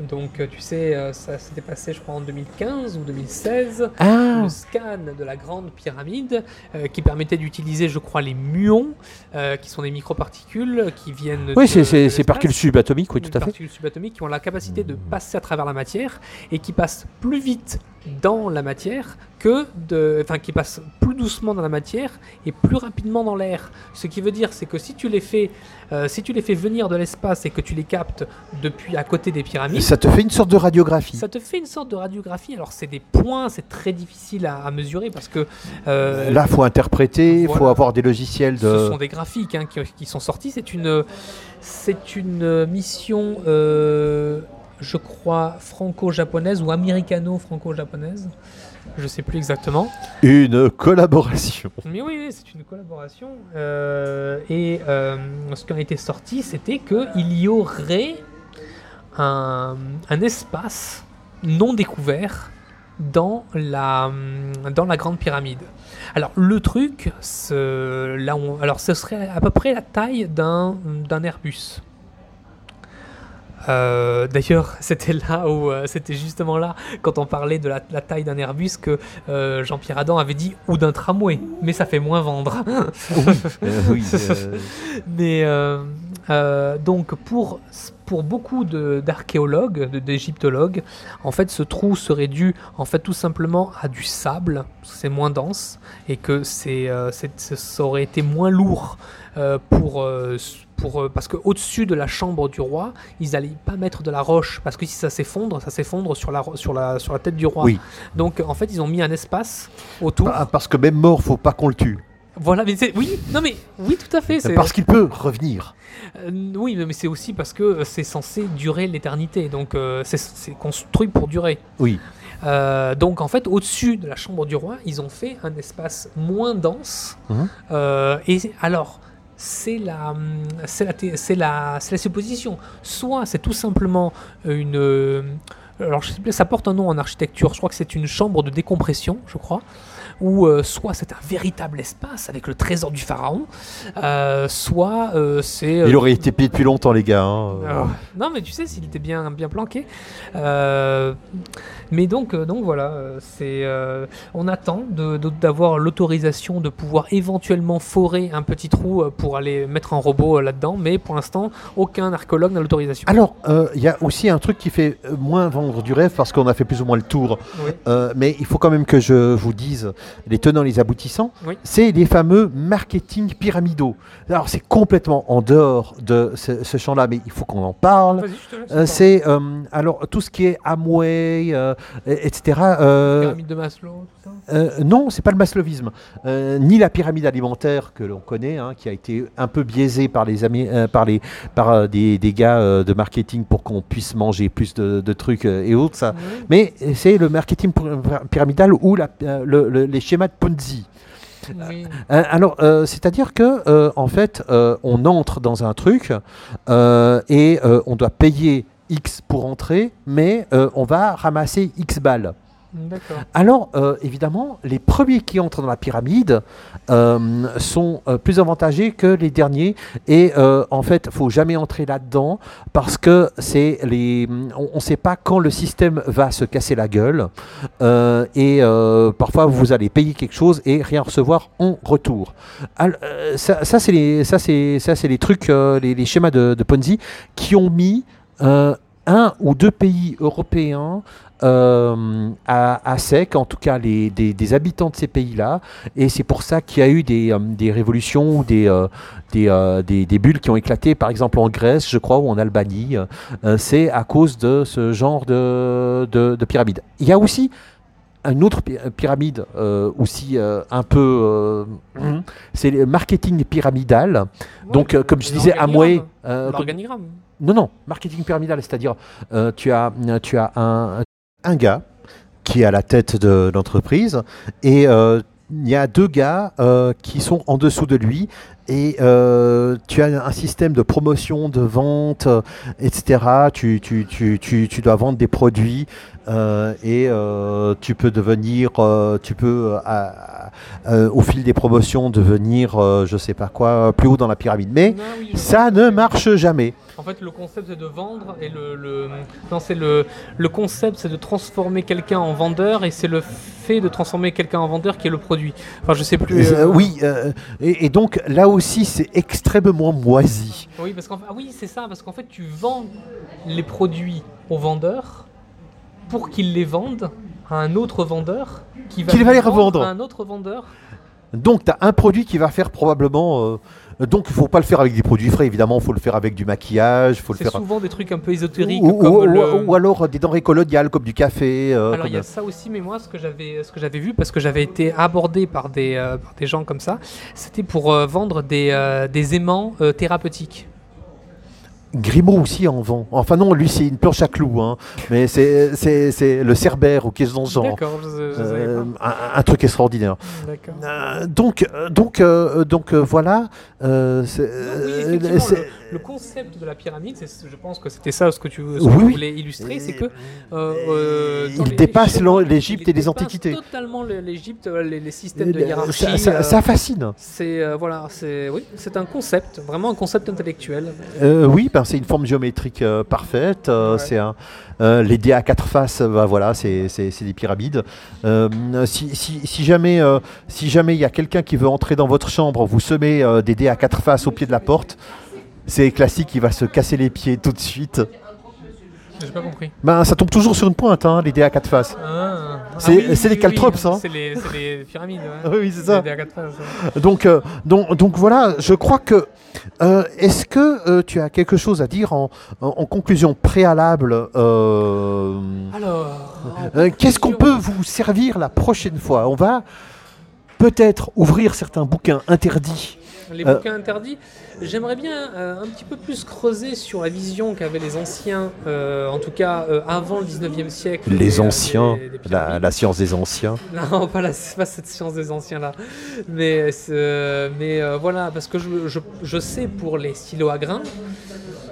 Donc, euh, tu sais, euh, ça s'était passé, je crois, en 2015 ou 2016. Ah le scan de la grande pyramide euh, qui permettait d'utiliser, je crois, les muons, euh, qui sont des microparticules qui viennent. Oui, de- c'est- c'est particules subatomiques, oui, tout à fait. particules subatomiques qui ont la capacité de passer à travers la matière et qui passent plus vite dans la matière que de. Enfin, qui passent plus doucement dans la matière et plus rapidement dans l'air. Ce qui veut dire, c'est que si tu les fais, euh, si tu les fais venir de l'espace et que tu les captes depuis à côté des pyramides. Ça te fait une sorte de radiographie. Ça te fait une sorte de radiographie. Alors, c'est des points, c'est très difficile à, à mesurer parce que. euh, Là, faut interpréter, il faut avoir des logiciels de. ce sont des graphiques hein, qui, qui sont sortis. C'est une, c'est une mission, euh, je crois, franco-japonaise ou américano-franco-japonaise. Je sais plus exactement. Une collaboration. Mais oui, oui, c'est une collaboration. Euh, et euh, ce qui a été sorti, c'était qu'il y aurait un, un espace non découvert dans la, dans la grande pyramide. Alors le truc, ce, là on- alors ce serait à peu près la taille d'un Airbus. Euh, D'ailleurs, c'était là où euh, c'était justement là quand on parlait de la, la taille d'un Airbus que euh, Jean-Pierre Adam avait dit ou d'un tramway, mais ça fait moins vendre. Oui, Mais donc pour, pour beaucoup d'archéologues, d'égyptologues, en fait ce trou serait dû en fait tout simplement à du sable, parce que c'est moins dense et que c'est, ça aurait été moins lourd pour, euh, pour euh, parce que au-dessus de la chambre du roi, ils n'allaient pas mettre de la roche parce que si ça s'effondre, ça s'effondre sur la, sur la, sur la tête du roi. Oui. Donc en fait ils ont mis un espace autour. Ah, Parce que même mort, faut pas qu'on le tue. Voilà, mais c'est- oui, non mais oui tout à fait. c'est- Parce qu'il peut revenir. euh, oui, mais c'est aussi parce que euh, c'est censé durer l'éternité. Donc, euh, c'est- c'est construit pour durer. Oui. Euh, donc, en fait, au-dessus de la chambre du roi, ils ont fait un espace moins dense. Euh, et alors, c'est la, c'est la, c'est la, la supposition. Soit c'est tout simplement une. euh, alors, je sais plus, ça porte un nom en architecture. Je crois que c'est une chambre de décompression, je crois. Ou euh, soit c'est un véritable espace avec le trésor du pharaon, euh, soit euh, c'est. Il aurait été payé depuis longtemps, les gars. hein. ah, non, mais tu sais, s'il était bien, bien planqué. Mais donc, donc voilà, c'est, on attend d'avoir l'autorisation de pouvoir éventuellement forer un petit trou pour aller mettre un robot là-dedans, mais pour l'instant, aucun archéologue n'a l'autorisation. Alors, il y a aussi un truc qui fait moins vendre du rêve parce qu'on a fait plus ou moins le tour. Oui. Euh, mais il faut quand même que je vous dise les tenants, les aboutissants. Oui. C'est les fameux marketing pyramidaux. Alors, c'est complètement en dehors de ce, ce champ-là, mais il faut qu'on en parle. Euh, c'est euh, alors tout ce qui est Amway, euh, et- etc. Pyramide de Maslow, tout ça. non, c'est pas le maslovisme, ni la pyramide alimentaire que l'on connaît, hein, qui a été un peu biaisée par les amis, par les, par des, des gars de marketing pour qu'on puisse manger plus de, de trucs et autres. Ça. Oui. Mais c'est le marketing pyra- pyramidal ou la- le- le- les schémas de Ponzi. Oui. Euh, alors, euh, c'est-à-dire que, euh, en fait, euh, on entre dans un truc euh, et euh, on doit payer X pour entrer, mais euh, on va ramasser X balles. Alors, euh, évidemment, les premiers qui entrent dans la pyramide euh, sont euh, plus avantagés que les derniers. Et en fait, faut jamais entrer là-dedans parce que c'est les, on ne sait pas quand le système va se casser la gueule. Et parfois, vous allez payer quelque chose et rien recevoir en retour. Ça, c'est les, trucs, les, schémas de, Ponzi qui ont mis un ou deux pays européens euh, à, à sec, en tout cas les, des, des habitants de ces pays-là. Et c'est pour ça qu'il y a eu des, euh, des révolutions, ou des, euh, des, des, bulles qui ont éclaté, par exemple en Grèce, je crois, ou en Albanie. C'est à cause de ce genre de, de, de pyramide. Il y a aussi une autre py- pyramide, euh, aussi euh, un peu... euh, c'est le marketing pyramidal. Donc, comme je disais, Amway... L'organigramme. non, non, marketing pyramidal, c'est-à-dire tu as, tu as un, un gars qui est à la tête de l'entreprise et euh, il y a deux gars euh, qui sont en dessous de lui et euh, tu as un système de promotion, de vente, euh, etc. Tu, tu, tu, tu, tu dois vendre des produits euh, et euh, tu peux devenir, tu peux à- au fil des promotions devenir, je sais pas quoi, plus haut dans la pyramide. Mais Non, oui, je ça ne marche jamais. En fait, le concept c'est de vendre et le, le- non, c'est le le concept c'est de transformer quelqu'un en vendeur et c'est le fait de transformer quelqu'un en vendeur qui est le produit. Enfin, je sais plus. Oui, et, et donc là aussi c'est extrêmement moisi. Oui, parce qu'en ah oui, c'est ça, parce qu'en fait, tu vends les produits aux vendeurs pour qu'ils les vendent à un autre vendeur qui va, Qui va les vendre revendre. à un autre vendeur. Donc tu as un produit qui va faire probablement... euh, donc il faut pas le faire avec des produits frais, évidemment, il faut le faire avec du maquillage, il faut le C'est faire... souvent des trucs un peu ésotériques Ou, comme ou- le... ou- ou alors des denrées coloniales comme du café. euh, Alors il y a ça aussi, mais moi ce que j'avais ce que j'avais vu parce que j'avais été abordé par des euh, par des gens comme ça, c'était pour euh, vendre des, des aimants thérapeutiques. Grimaud aussi en vend. Enfin non, lui c'est une planche à clous, hein. mais c'est c'est- c'est le cerbère ou quelque chose dans ce genre. Euh, un, un truc extraordinaire. D'accord. Euh, donc, euh, donc, euh, donc euh, voilà. euh, c'est- Non, oui, euh, le, le concept de la pyramide, c'est- je pense que c'était ça ce que tu, ce que Oui, tu oui. voulais illustrer, c'est que euh, Euh, euh, il les- dépasse l'Égypte et les antiquités. Totalement le- l'Égypte, euh, les, les systèmes de Euh, hiérarchie. ça, ça- euh, ça fascine. c'est euh, voilà, c'est oui, c'est un concept, vraiment un concept intellectuel. Euh, oui, ben, c'est une forme géométrique euh, parfaite. euh, Ouais. C'est un, euh, les dés à quatre faces. bah, voilà, c'est des pyramides. Euh, si, si- si jamais, euh, si jamais il y a quelqu'un qui veut entrer dans votre chambre, vous semez euh, des dés à quatre faces au pied de la porte. C'est classique, il va se casser les pieds tout de suite. J'ai pas compris. Ben, ça tombe toujours sur une pointe, hein, les dés à quatre faces. Ah. C'est- Ah oui, les caltrops, oui, hein. C'est les, pyramides. Ouais. Oui, c'est ça. Les DA4 phases, ouais. Donc, euh, donc, donc voilà, je crois que. euh, Est-ce que euh, tu as quelque chose à dire en, en- en conclusion préalable Alors, Qu'est-ce qu'on peut vous servir la prochaine fois? On va peut-être ouvrir certains bouquins interdits. Les Euh, bouquins interdits. J'aimerais bien euh, un petit peu plus creuser sur la vision qu'avaient les anciens, euh, en tout cas avant le 19e siècle. Les anciens, des- des la, science des anciens. Non, pas, la, pas cette science des anciens là. Mais, voilà, parce que je, je- je sais pour les stylos à grains.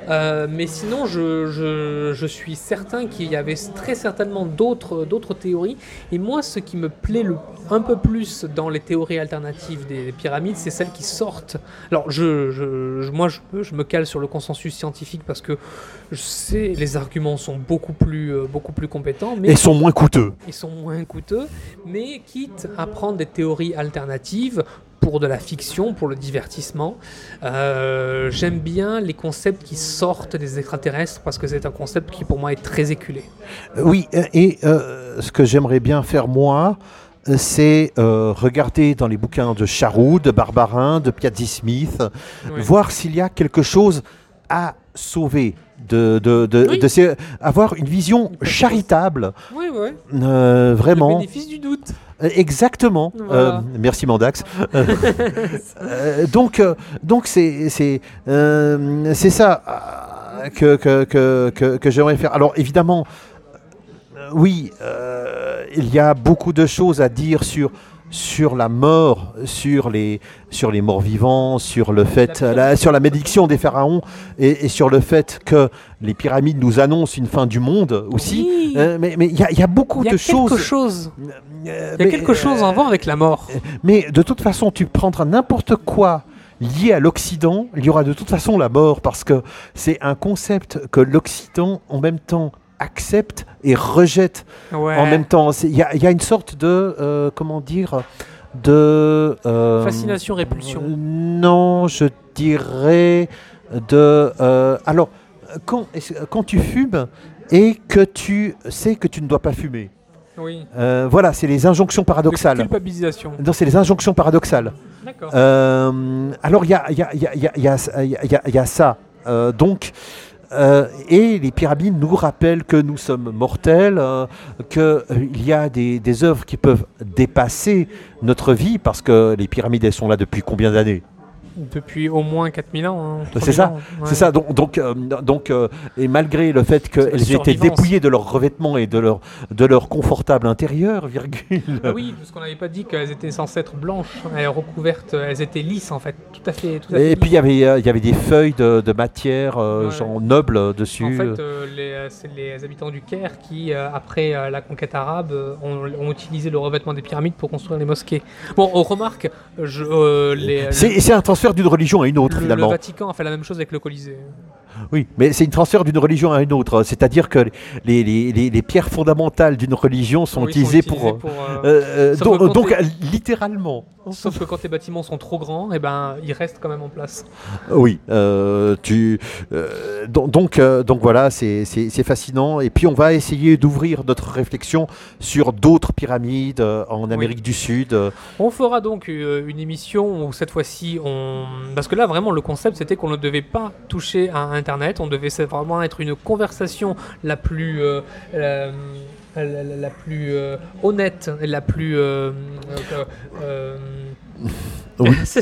Euh, mais sinon, je, je- je suis certain qu'il y avait très certainement d'autres d'autres théories. Et moi, ce qui me plaît le, un peu plus dans les théories alternatives des pyramides, c'est celles qui sortent. Alors, je, je- je- moi, je, me cale sur le consensus scientifique parce que je sais les arguments sont beaucoup plus, euh, beaucoup plus compétents. Mais Et sont moins coûteux. ils sont moins coûteux, mais quitte à prendre des théories alternatives pour de la fiction, pour le divertissement. Euh, J'aime bien les concepts qui sortent des extraterrestres parce que c'est un concept qui pour moi est très éculé. Euh, Oui, euh, et euh, ce que j'aimerais bien faire moi, c'est euh, regarder dans les bouquins de Charroux, de Barbarin, de Piazzi Smith, voir s'il y a quelque chose à sauver, de, de, de- Oui. de ces- avoir une vision charitable, Oui, oui. euh, Le vraiment. bénéfice du doute. Euh, Exactement. Voilà. Euh, merci Mandax. Euh, donc, donc c'est c'est euh, c'est ça que que, que, que, j'aimerais faire. Alors évidemment, oui, il y a beaucoup de choses à dire sur sur la mort, sur les, sur les morts vivants, sur le fait, La sur la malédiction des pharaons et, et sur le fait que les pyramides nous annoncent une fin du monde aussi. Oui. Euh, mais mais il y, a- il y a beaucoup y a de quelque choses. chose. Euh, Il y a mais, quelque chose en euh, voir avec la mort. Mais de toute façon, tu prendras n'importe quoi lié à l'Occident, il y aura de toute façon la mort parce que c'est un concept que l'Occident en même temps accepte et rejette Ouais. en même temps. Il y, a- il y a une sorte de, euh, comment dire, de... euh, Fascination, répulsion. euh, non, je dirais de... euh, alors, quand, quand tu fumes et que tu sais que tu ne dois pas fumer, Oui. voilà, c'est les injonctions paradoxales. culpabilisation. Non, c'est les injonctions paradoxales. D'accord. Alors, il y a, il y, a, il y, a, ça. Donc, euh, et les pyramides nous rappellent que nous sommes mortels, euh, qu'il y a des, des œuvres qui peuvent dépasser notre vie, parce que les pyramides, sont là depuis combien d'années? Depuis au moins 4000 ans. hein, C'est 3000 ça, ans, ouais. C'est ça, donc, donc, euh, donc euh, et malgré le fait C'est qu'elles étaient dépouillées de leur revêtement et de leur, de leur confortable intérieur, virgule. Ah oui, parce qu'on n'avait pas dit qu'elles étaient censées être blanches, elles recouvertes, elles étaient lisses en fait, tout à fait. Tout à fait Et puis il y avait, euh, y avait des feuilles de, de matière, Ouais. genre nobles euh, dessus. En fait, les, c'est les habitants du Caire qui, après la conquête arabe, ont, ont utilisé le revêtement des pyramides pour construire les mosquées. Bon, on remarque, je, les, c'est c'est un transfert d'une religion à une autre le, le finalement. Vatican a fait la même chose avec le Colisée. Oui, mais c'est une transfert d'une religion à une autre. C'est-à-dire que les, les, les- les pierres fondamentales d'une religion sont Oui, utilisées pour. pour, euh, euh, euh, donc, littéralement. Sauf que quand les bâtiments sont trop grands, eh ben, ils restent quand même en place. Oui, euh, tu, donc, donc, donc voilà, c'est fascinant. Et puis on va essayer d'ouvrir notre réflexion sur d'autres pyramides en Amérique du Sud. On fera donc une émission où cette fois-ci, on... parce que là vraiment le concept c'était qu'on ne devait pas toucher à On devait vraiment être une conversation la plus, euh, euh, la, la- la plus euh, honnête, la plus... euh, euh, euh,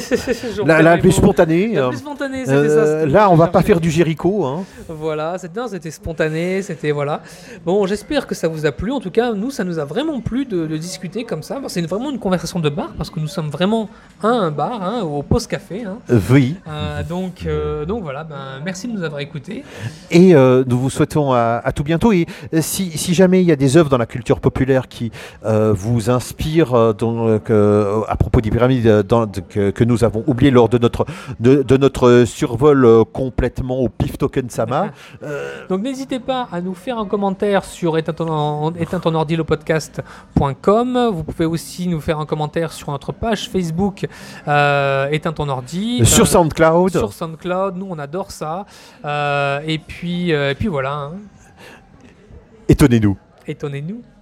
Oui. la, la les plus spontanée. La euh, plus spontanée, c'était euh, ça. c'était- là, on va pas faire du Jéricho. Hein. Voilà, c'était spontané, c'était voilà. Bon, j'espère que ça vous a plu. En tout cas, nous, ça nous a vraiment plu de, de discuter comme ça. C'est vraiment une conversation de bar parce que nous sommes vraiment à un bar, hein, au post café. hein. Euh, oui. Euh, donc, euh, donc voilà. Ben, merci de nous avoir écoutés. Et euh, nous vous souhaitons à, à tout bientôt. Et euh, si, si jamais il y a des œuvres dans la culture populaire qui euh, vous inspirent euh, euh, que- à propos des pyramides euh, dans- de- que, que nous avons oublié lors de notre, de, de notre survol euh, complètement au pif token sama, euh, Donc n'hésitez pas à nous faire un commentaire sur ton, ordi le podcast.com. Vous pouvez aussi nous faire un commentaire sur notre page Facebook euh, ton ordi. sur SoundCloud, sur SoundCloud, nous on adore ça. Et puis, et puis voilà, hein. étonnez-nous. étonnez-nous.